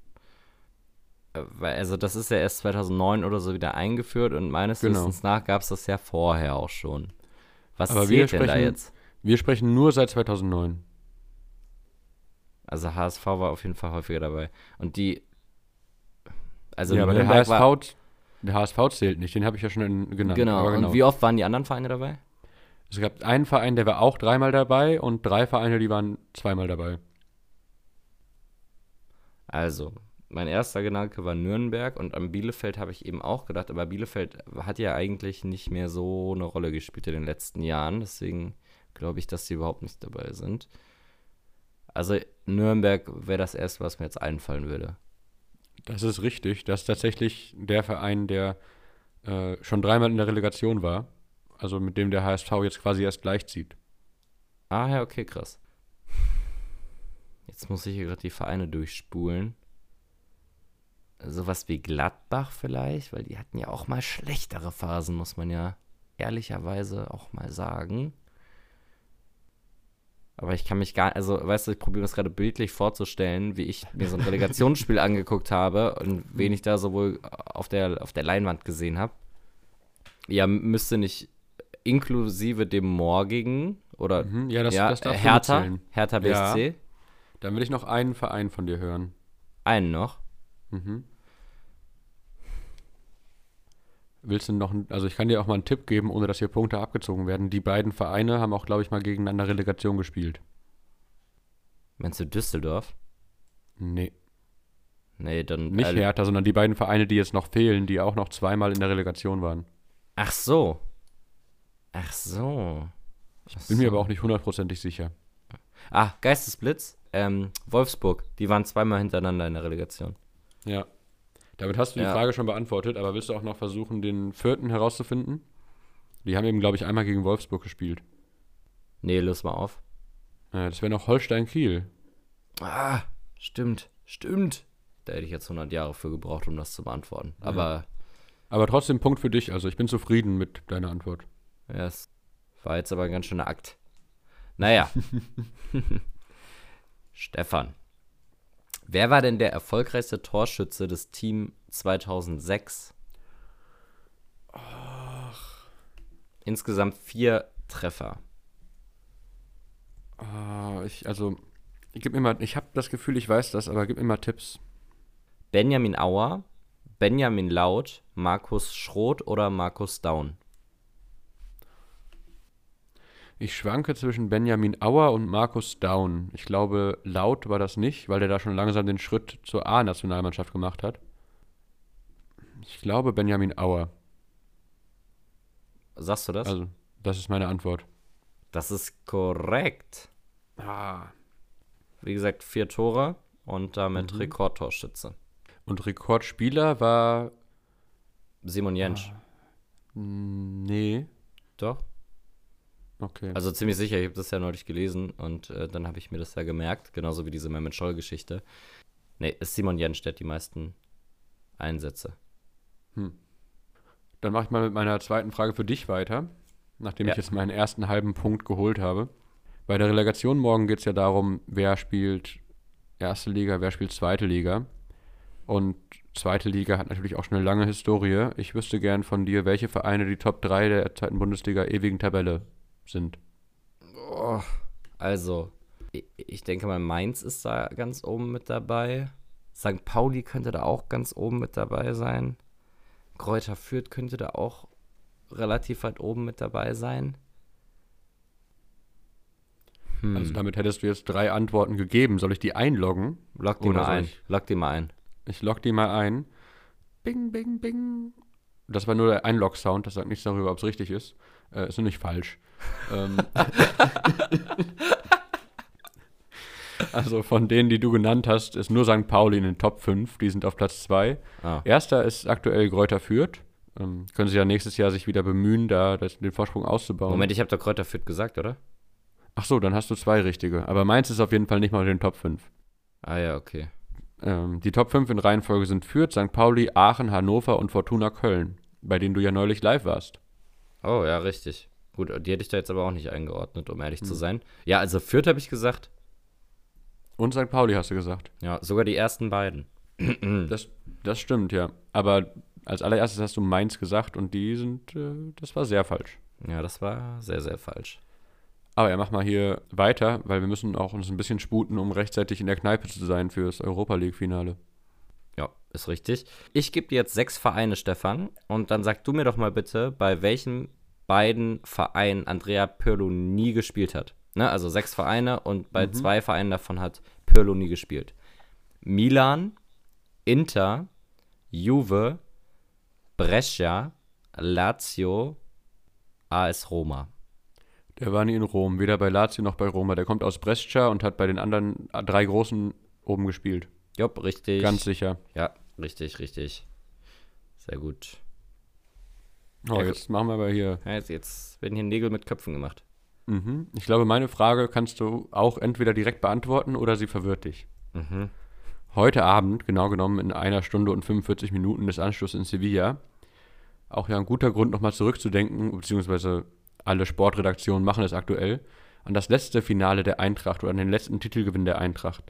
Äh, Also, das ist ja erst 2009 oder so wieder eingeführt und meines Genau. Wissens nach gab es das ja vorher auch schon. Was Aber wir zählt denn da sprechen- jetzt? Wir sprechen nur seit 2009. Also, HSV war auf jeden Fall häufiger dabei. Und die. Also, ja, aber der HSV, war, der HSV zählt nicht, den habe ich ja schon genannt. genau. Aber Und wie oft waren die anderen Vereine dabei? Es gab einen Verein, der war auch dreimal dabei und drei Vereine, die waren zweimal dabei. Also, mein erster Gedanke war Nürnberg und an Bielefeld habe ich eben auch gedacht, aber Bielefeld hat ja eigentlich nicht mehr so eine Rolle gespielt in den letzten Jahren, deswegen glaube ich, dass sie überhaupt nicht dabei sind. Also Nürnberg wäre das erste, was mir jetzt einfallen würde. Das ist richtig. Das ist tatsächlich der Verein, der äh, schon dreimal in der Relegation war. Also mit dem der HSV jetzt quasi erst gleichzieht. Ah ja, okay, krass. Jetzt muss ich hier gerade die Vereine durchspulen. Sowas wie Gladbach vielleicht, weil die hatten ja auch mal schlechtere Phasen, muss man ja ehrlicherweise auch mal sagen. Aber ich kann mich gar, also weißt du, ich probiere das gerade bildlich vorzustellen, wie ich mir so ein Relegationsspiel [laughs] angeguckt habe und wen ich da sowohl auf der, auf der Leinwand gesehen habe. Ja, müsste nicht inklusive dem morgigen oder Mhm, ja, das, ja, das darf Hertha. Hertha Ja. BSC. Dann will ich noch einen Verein von dir hören. Einen noch. Mhm. Willst du noch, also ich kann dir auch mal einen Tipp geben, ohne dass hier Punkte abgezogen werden. Die beiden Vereine haben auch, glaube ich, mal gegeneinander Relegation gespielt. Meinst du Düsseldorf? Nee, Nee, dann. nicht äh, Hertha, sondern die beiden Vereine, die jetzt noch fehlen, die auch noch zweimal in der Relegation waren. Ach so. Ach so. Ach Bin mir so. aber auch nicht hundertprozentig sicher. Ah, Geistesblitz. Ähm, Wolfsburg. Die waren zweimal hintereinander in der Relegation. Ja. Damit hast du die Ja. Frage schon beantwortet, aber willst du auch noch versuchen, den vierten herauszufinden? Die haben eben, glaube ich, einmal gegen Wolfsburg gespielt. Nee, löse mal auf. Das wäre noch Holstein-Kiel. Ah, stimmt. Stimmt. Da hätte ich jetzt 100 Jahre für gebraucht, um das zu beantworten. Aber Aber trotzdem Punkt für dich. Also ich bin zufrieden mit deiner Antwort. Ja, es war jetzt aber ein ganz schöner Akt. Naja. [laughs] [laughs] Stefan. Wer war denn der erfolgreichste Torschütze des Team 2006? Insgesamt vier Treffer. Ah, ich, also, ich gib mir mal, ich habe das Gefühl, ich weiß das, aber gib mir mal Tipps. Benjamin Auer, Benjamin Laut, Markus Schroth oder Markus Daun? Ich schwanke zwischen Benjamin Auer und Markus Daun. Ich glaube, laut war das nicht, weil der da schon langsam den Schritt zur A-Nationalmannschaft gemacht hat. Ich glaube Benjamin Auer. Sagst du das? Also, das ist meine Antwort. das ist korrekt. Ah. Wie gesagt, vier Tore. und damit Rekordtorschütze. Und Rekordspieler war. Simon Jentsch. mm, Nee. Doch? Okay. Also ziemlich sicher, ich habe das ja neulich gelesen und äh, dann habe ich mir das ja gemerkt, genauso wie diese Mehmet Scholl-Geschichte. Nee, ist Simon hat die meisten Einsätze. Dann mache ich mal mit meiner zweiten Frage für dich weiter, nachdem Ja. ich jetzt meinen ersten halben Punkt geholt habe. Bei der Relegation morgen geht es ja darum, wer spielt erste Liga, wer spielt zweite Liga. Und zweite Liga hat natürlich auch schon eine lange Historie. Ich wüsste gern von dir, welche Vereine die Top 3 der zweiten Bundesliga ewigen Tabelle sind. Also, ich, denke mal, Mainz ist da ganz oben mit dabei. St. Pauli könnte da auch ganz oben mit dabei sein. Kräuter Fürth könnte da auch relativ weit oben mit dabei sein. Hm. Also damit hättest du jetzt drei Antworten gegeben. Soll ich die einloggen? Lock die oder mal ein. ich- Lock die mal ein. Ich log die mal ein. Bing, bing, bing. Das war nur der Einlog-Sound, das sagt nichts darüber, ob es richtig ist. Äh, ist nicht falsch. [laughs] ähm, also von denen, die du genannt hast, ist nur St. Pauli in den Top 5. Die sind auf Platz 2. Ah. Erster ist aktuell Gräuter Fürth. Ähm, können sie ja nächstes Jahr sich wieder bemühen, da das, den Vorsprung auszubauen. Moment, ich habe doch Kräuter Fürth gesagt, oder? Ach so, dann hast du zwei richtige. Aber meins ist auf jeden Fall nicht mal in den Top 5. Ah ja, okay. Ähm, die Top 5 in Reihenfolge sind Fürth, St. Pauli, Aachen, Hannover und Fortuna Köln, bei denen du ja neulich live warst. Oh, ja, richtig. Gut, die hätte ich da jetzt aber auch nicht eingeordnet, um ehrlich Hm. zu sein. Ja, also Fürth habe ich gesagt. Und St. Pauli hast du gesagt. Ja, sogar die ersten beiden. [clears throat] Das, das stimmt, ja. Aber als allererstes hast du Mainz gesagt und die sind, äh, das war sehr falsch. Ja, das war sehr, sehr falsch. Aber ja, mach mal hier weiter, weil wir müssen auch uns ein bisschen sputen, um rechtzeitig in der Kneipe zu sein fürs Europa League-Finale. Ja, ist richtig. Ich gebe dir jetzt sechs Vereine, Stefan. Und dann sag du mir doch mal bitte, bei welchen beiden Vereinen Andrea Pirlo nie gespielt hat. Ne? Also sechs Vereine und bei zwei Vereinen davon hat Pirlo nie gespielt. Milan, Inter, Juve, Brescia, Lazio, AS Roma. Der war nie in Rom, weder bei Lazio noch bei Roma. Der kommt aus Brescia und hat bei den anderen drei Großen oben gespielt. Jopp, richtig. Ganz sicher. Ja, richtig, richtig. Sehr gut. Oh, Ja, jetzt machen wir aber hier Ja, jetzt, jetzt werden hier Nägel mit Köpfen gemacht. Mhm. Ich glaube, meine Frage kannst du auch entweder direkt beantworten oder sie verwirrt dich. Mhm. Heute Abend, genau genommen in einer Stunde und 45 Minuten des Anschlusses in Sevilla, auch ja ein guter Grund, nochmal zurückzudenken, beziehungsweise alle Sportredaktionen machen es aktuell, an das letzte Finale der Eintracht oder an den letzten Titelgewinn der Eintracht.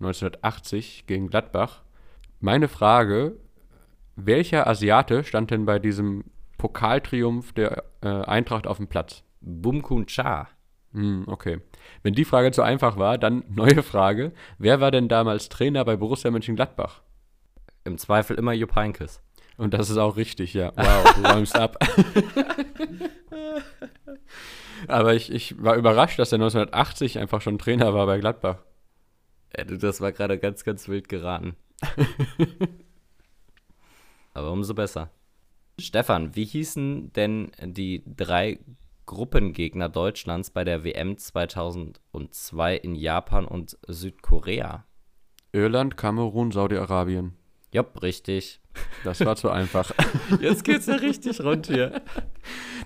1980 gegen Gladbach. Meine Frage, welcher Asiate stand denn bei diesem Pokaltriumph der äh, Eintracht auf dem Platz? Bumkun Cha. Hm, okay. Wenn die Frage zu einfach war, dann [laughs] neue Frage. Wer war denn damals Trainer bei Borussia Mönchengladbach? Im Zweifel immer Jupp Heynckes. Und das ist auch richtig, ja. [laughs] Wow, du räumst ab. [laughs] Aber ich, ich war überrascht, dass er 1980 einfach schon Trainer war bei Gladbach. Das war gerade ganz, ganz wild geraten. [laughs] Aber umso besser. Stefan, wie hießen denn die drei Gruppengegner Deutschlands bei der WM 2002 in Japan und Südkorea? Irland, Kamerun, Saudi-Arabien. Jopp, richtig. Das war zu einfach. [laughs] Jetzt geht's ja richtig rund hier.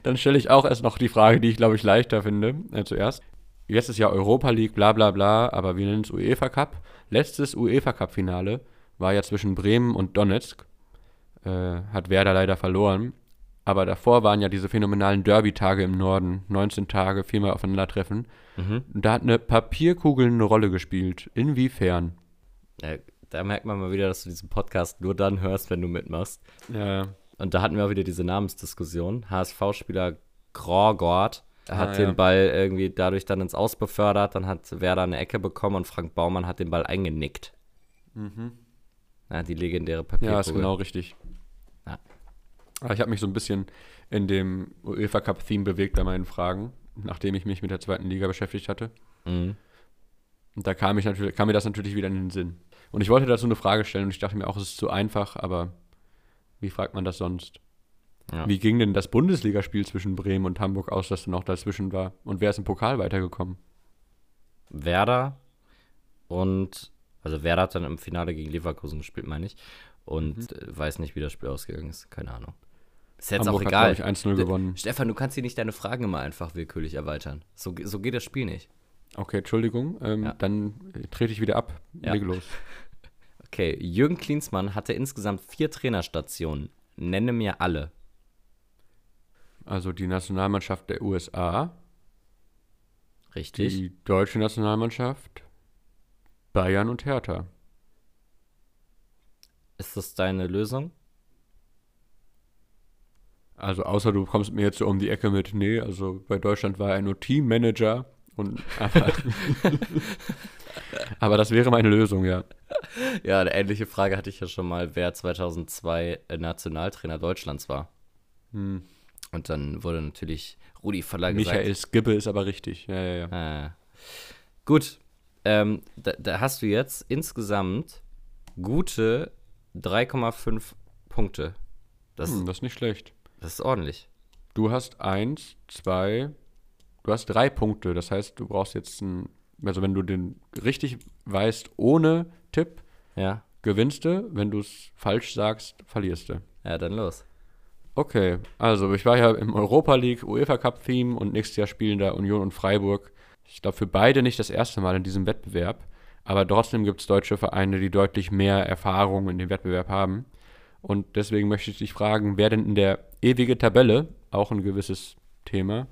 Dann stelle ich auch erst noch die Frage, die ich glaube ich leichter finde, äh, zuerst. Jetzt ist ja Europa League, bla bla bla, aber wir nennen es UEFA Cup. Letztes UEFA Cup Finale war ja zwischen Bremen und Donetsk. Äh, hat Werder leider verloren. Aber davor waren ja diese phänomenalen Derby-Tage im Norden. 19 Tage, viermal aufeinandertreffen. Mhm. Und da hat eine Papierkugel eine Rolle gespielt. Inwiefern? Ja, da merkt man mal wieder, dass du diesen Podcast nur dann hörst, wenn du mitmachst. Ja, Und da hatten wir auch wieder diese Namensdiskussion. HSV-Spieler Grawgord hat Ah, den ja. Ball irgendwie dadurch dann ins Aus befördert, dann hat Werder eine Ecke bekommen und Frank Baumann hat den Ball eingenickt. Ja, die legendäre Papierkugel. Mhm. ja ist genau richtig. Ja. Ich habe mich so ein bisschen in dem UEFA Cup-Theme bewegt bei meinen Fragen, nachdem ich mich mit der zweiten Liga beschäftigt hatte. Mhm. Und da kam, ich natürlich, kam mir das natürlich wieder in den Sinn. Und ich wollte dazu eine Frage stellen und ich dachte mir auch, es ist zu einfach, aber wie fragt man das sonst? Ja. Wie ging denn das Bundesligaspiel zwischen Bremen und Hamburg aus, das noch dazwischen war? Und wer ist im Pokal weitergekommen? Werder und Also Werder hat dann im Finale gegen Leverkusen gespielt, meine ich. Und äh, weiß nicht, wie das Spiel ausgegangen ist. Keine Ahnung. Ist jetzt Hamburg auch hat, egal. glaub ich, 1-0 D- gewonnen. Stefan, du kannst hier nicht deine Fragen immer einfach willkürlich erweitern. So, so geht das Spiel nicht. Okay, Entschuldigung. Ähm, Ja. Dann trete ich wieder ab. Ja. Lege los. [laughs] Okay, Jürgen Klinsmann hatte insgesamt vier Trainerstationen. Nenne mir alle. Also die Nationalmannschaft der USA, Richtig? die deutsche Nationalmannschaft, Bayern und Hertha. Ist das deine Lösung? Also außer du kommst mir jetzt so um die Ecke mit, nee, also bei Deutschland war er nur Teammanager und aber, [laughs] aber das wäre meine Lösung, ja. Ja, eine ähnliche Frage hatte ich ja schon mal, wer 2002 Nationaltrainer Deutschlands war. Hm. Und dann wurde natürlich Rudi Völler gesagt. Michael Skibbe ist aber richtig. Ja, ja, ja. Äh, gut, ähm, da, da hast du jetzt insgesamt gute 3,5 Punkte. Das, Hm, das ist nicht schlecht. das ist ordentlich. Du hast eins, zwei, du hast drei Punkte. Das heißt, du brauchst jetzt ein, also wenn du den richtig weißt ohne Tipp, Ja, gewinnst du. Wenn du es falsch sagst, verlierst du. ja, dann los. Okay, also ich war ja im Europa League UEFA Cup Theme und nächstes Jahr spielen da Union und Freiburg. Ich glaube für beide nicht das erste Mal in diesem Wettbewerb, aber trotzdem gibt es deutsche Vereine, die deutlich mehr Erfahrung in dem Wettbewerb haben. Und deswegen möchte ich dich fragen, wer denn in der ewige Tabelle, auch ein gewisses Thema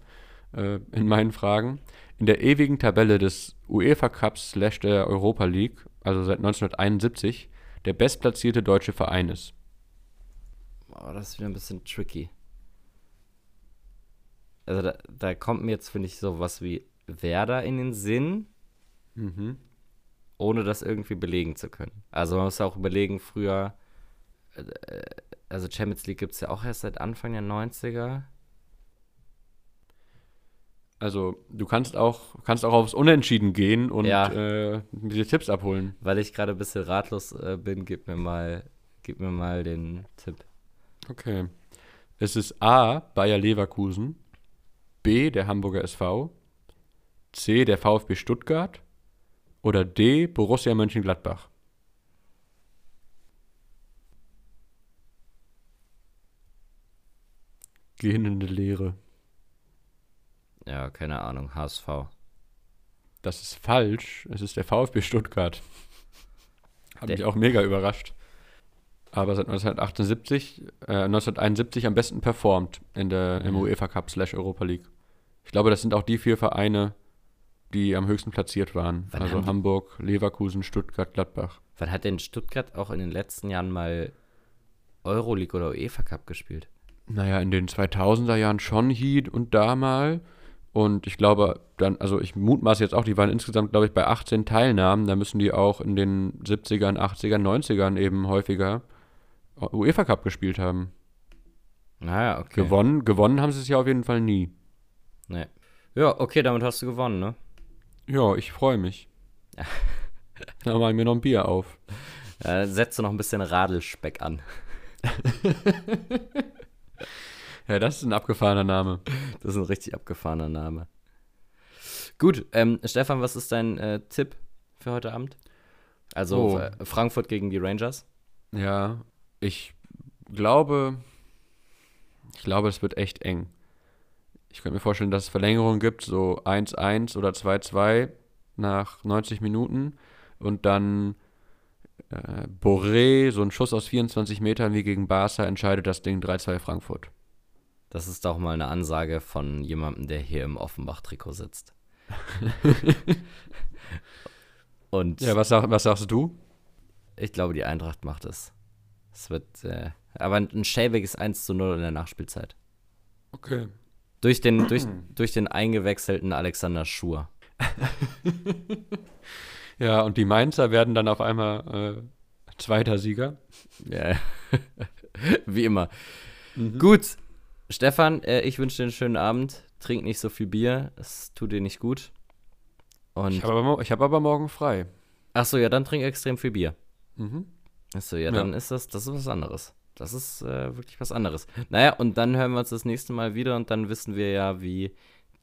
äh, in meinen Fragen, in der ewigen Tabelle des UEFA Cups slash der Europa League, also seit 1971, der bestplatzierte deutsche Verein ist. Oh, das ist wieder ein bisschen tricky. Also da, da kommt mir jetzt, finde ich, so was wie Werder in den Sinn, Mhm. ohne das irgendwie belegen zu können. Also man muss ja auch überlegen, früher, äh, also Champions League gibt es ja auch erst seit Anfang der 90er. Also du kannst auch, kannst auch aufs Unentschieden gehen und Ja. äh, diese Tipps abholen. Weil ich gerade ein bisschen ratlos äh, bin, gib mir mal, gib mir mal den Tipp. Okay. Es ist A, Bayer Leverkusen, B, der Hamburger SV, C, der VfB Stuttgart oder D, Borussia Mönchengladbach. Gehende Lehre. Ja, keine Ahnung, HSV. Das ist falsch. Es ist der VfB Stuttgart. Hat Der- mich auch mega überrascht. Aber seit 1978, äh, 1971 am besten performt in der, im Mhm. UEFA Cup slash Europa League. Ich glaube, das sind auch die vier Vereine, die am höchsten platziert waren. Wann also Hamburg, Leverkusen, Stuttgart, Gladbach. Wann hat denn Stuttgart auch in den letzten Jahren mal Euroleague oder UEFA Cup gespielt? Naja, in den 2000er Jahren schon Heat und da mal. Und ich glaube, dann, also ich mutmaße jetzt auch, die waren insgesamt, glaube ich, bei 18 Teilnahmen. Da müssen die auch in den 70ern, 80ern, 90ern eben häufiger UEFA Cup gespielt haben. Naja, okay. Gewonnen, gewonnen haben sie es ja auf jeden Fall nie. Nee. Ja, okay, damit hast du gewonnen, ne? Ja, ich freue mich. [laughs] Dann mache ich mir noch ein Bier auf. Ja, du noch ein bisschen Radelspeck an. [laughs] Ja, das ist ein abgefahrener Name. Das ist ein richtig abgefahrener Name. Gut, ähm, Stefan, was ist dein äh, Tipp für heute Abend? Also Oh. Frankfurt gegen die Rangers. Ja, ich glaube, ich glaube, es wird echt eng. Ich könnte mir vorstellen, dass es Verlängerungen gibt, so 1-1 oder 2-2 nach 90 Minuten und dann äh, Boré, so ein Schuss aus 24 Metern wie gegen Barca, entscheidet das Ding 3-2 Frankfurt. Das ist doch mal eine Ansage von jemandem, der hier im Offenbach-Trikot sitzt. [laughs] Und Ja, was, sag, was sagst du? ich glaube, die Eintracht macht es. Es wird, äh, aber ein, schäbiges 1 zu 0 in der Nachspielzeit. Okay. Durch den, [clears throat] durch, durch den eingewechselten Alexander Schur. [laughs] Ja, und die Mainzer werden dann auf einmal äh, zweiter Sieger. Ja. [laughs] Wie immer. Gut, Stefan, äh, ich wünsche dir einen schönen Abend. Trink nicht so viel Bier, es tut dir nicht gut. Und Ich habe aber, ich hab aber morgen frei. achso, ja, dann trink extrem viel Bier. Mhm. Achso, ja, Ja. dann ist das, das ist was anderes. Das ist äh, wirklich was anderes. Naja, und dann hören wir uns das nächste Mal wieder und dann wissen wir ja, wie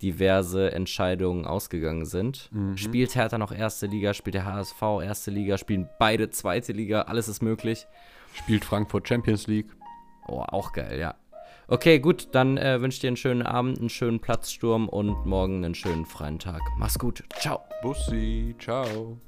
diverse Entscheidungen ausgegangen sind. Mhm. Spielt Hertha noch erste Liga, spielt der HSV erste Liga, spielen beide zweite Liga, alles ist möglich. Spielt Frankfurt Champions League. Oh, auch geil, ja. Okay, gut, dann äh, wünsche ich dir einen schönen Abend, einen schönen Platzsturm und morgen einen schönen freien Tag. Mach's gut. Ciao. Bussi, ciao.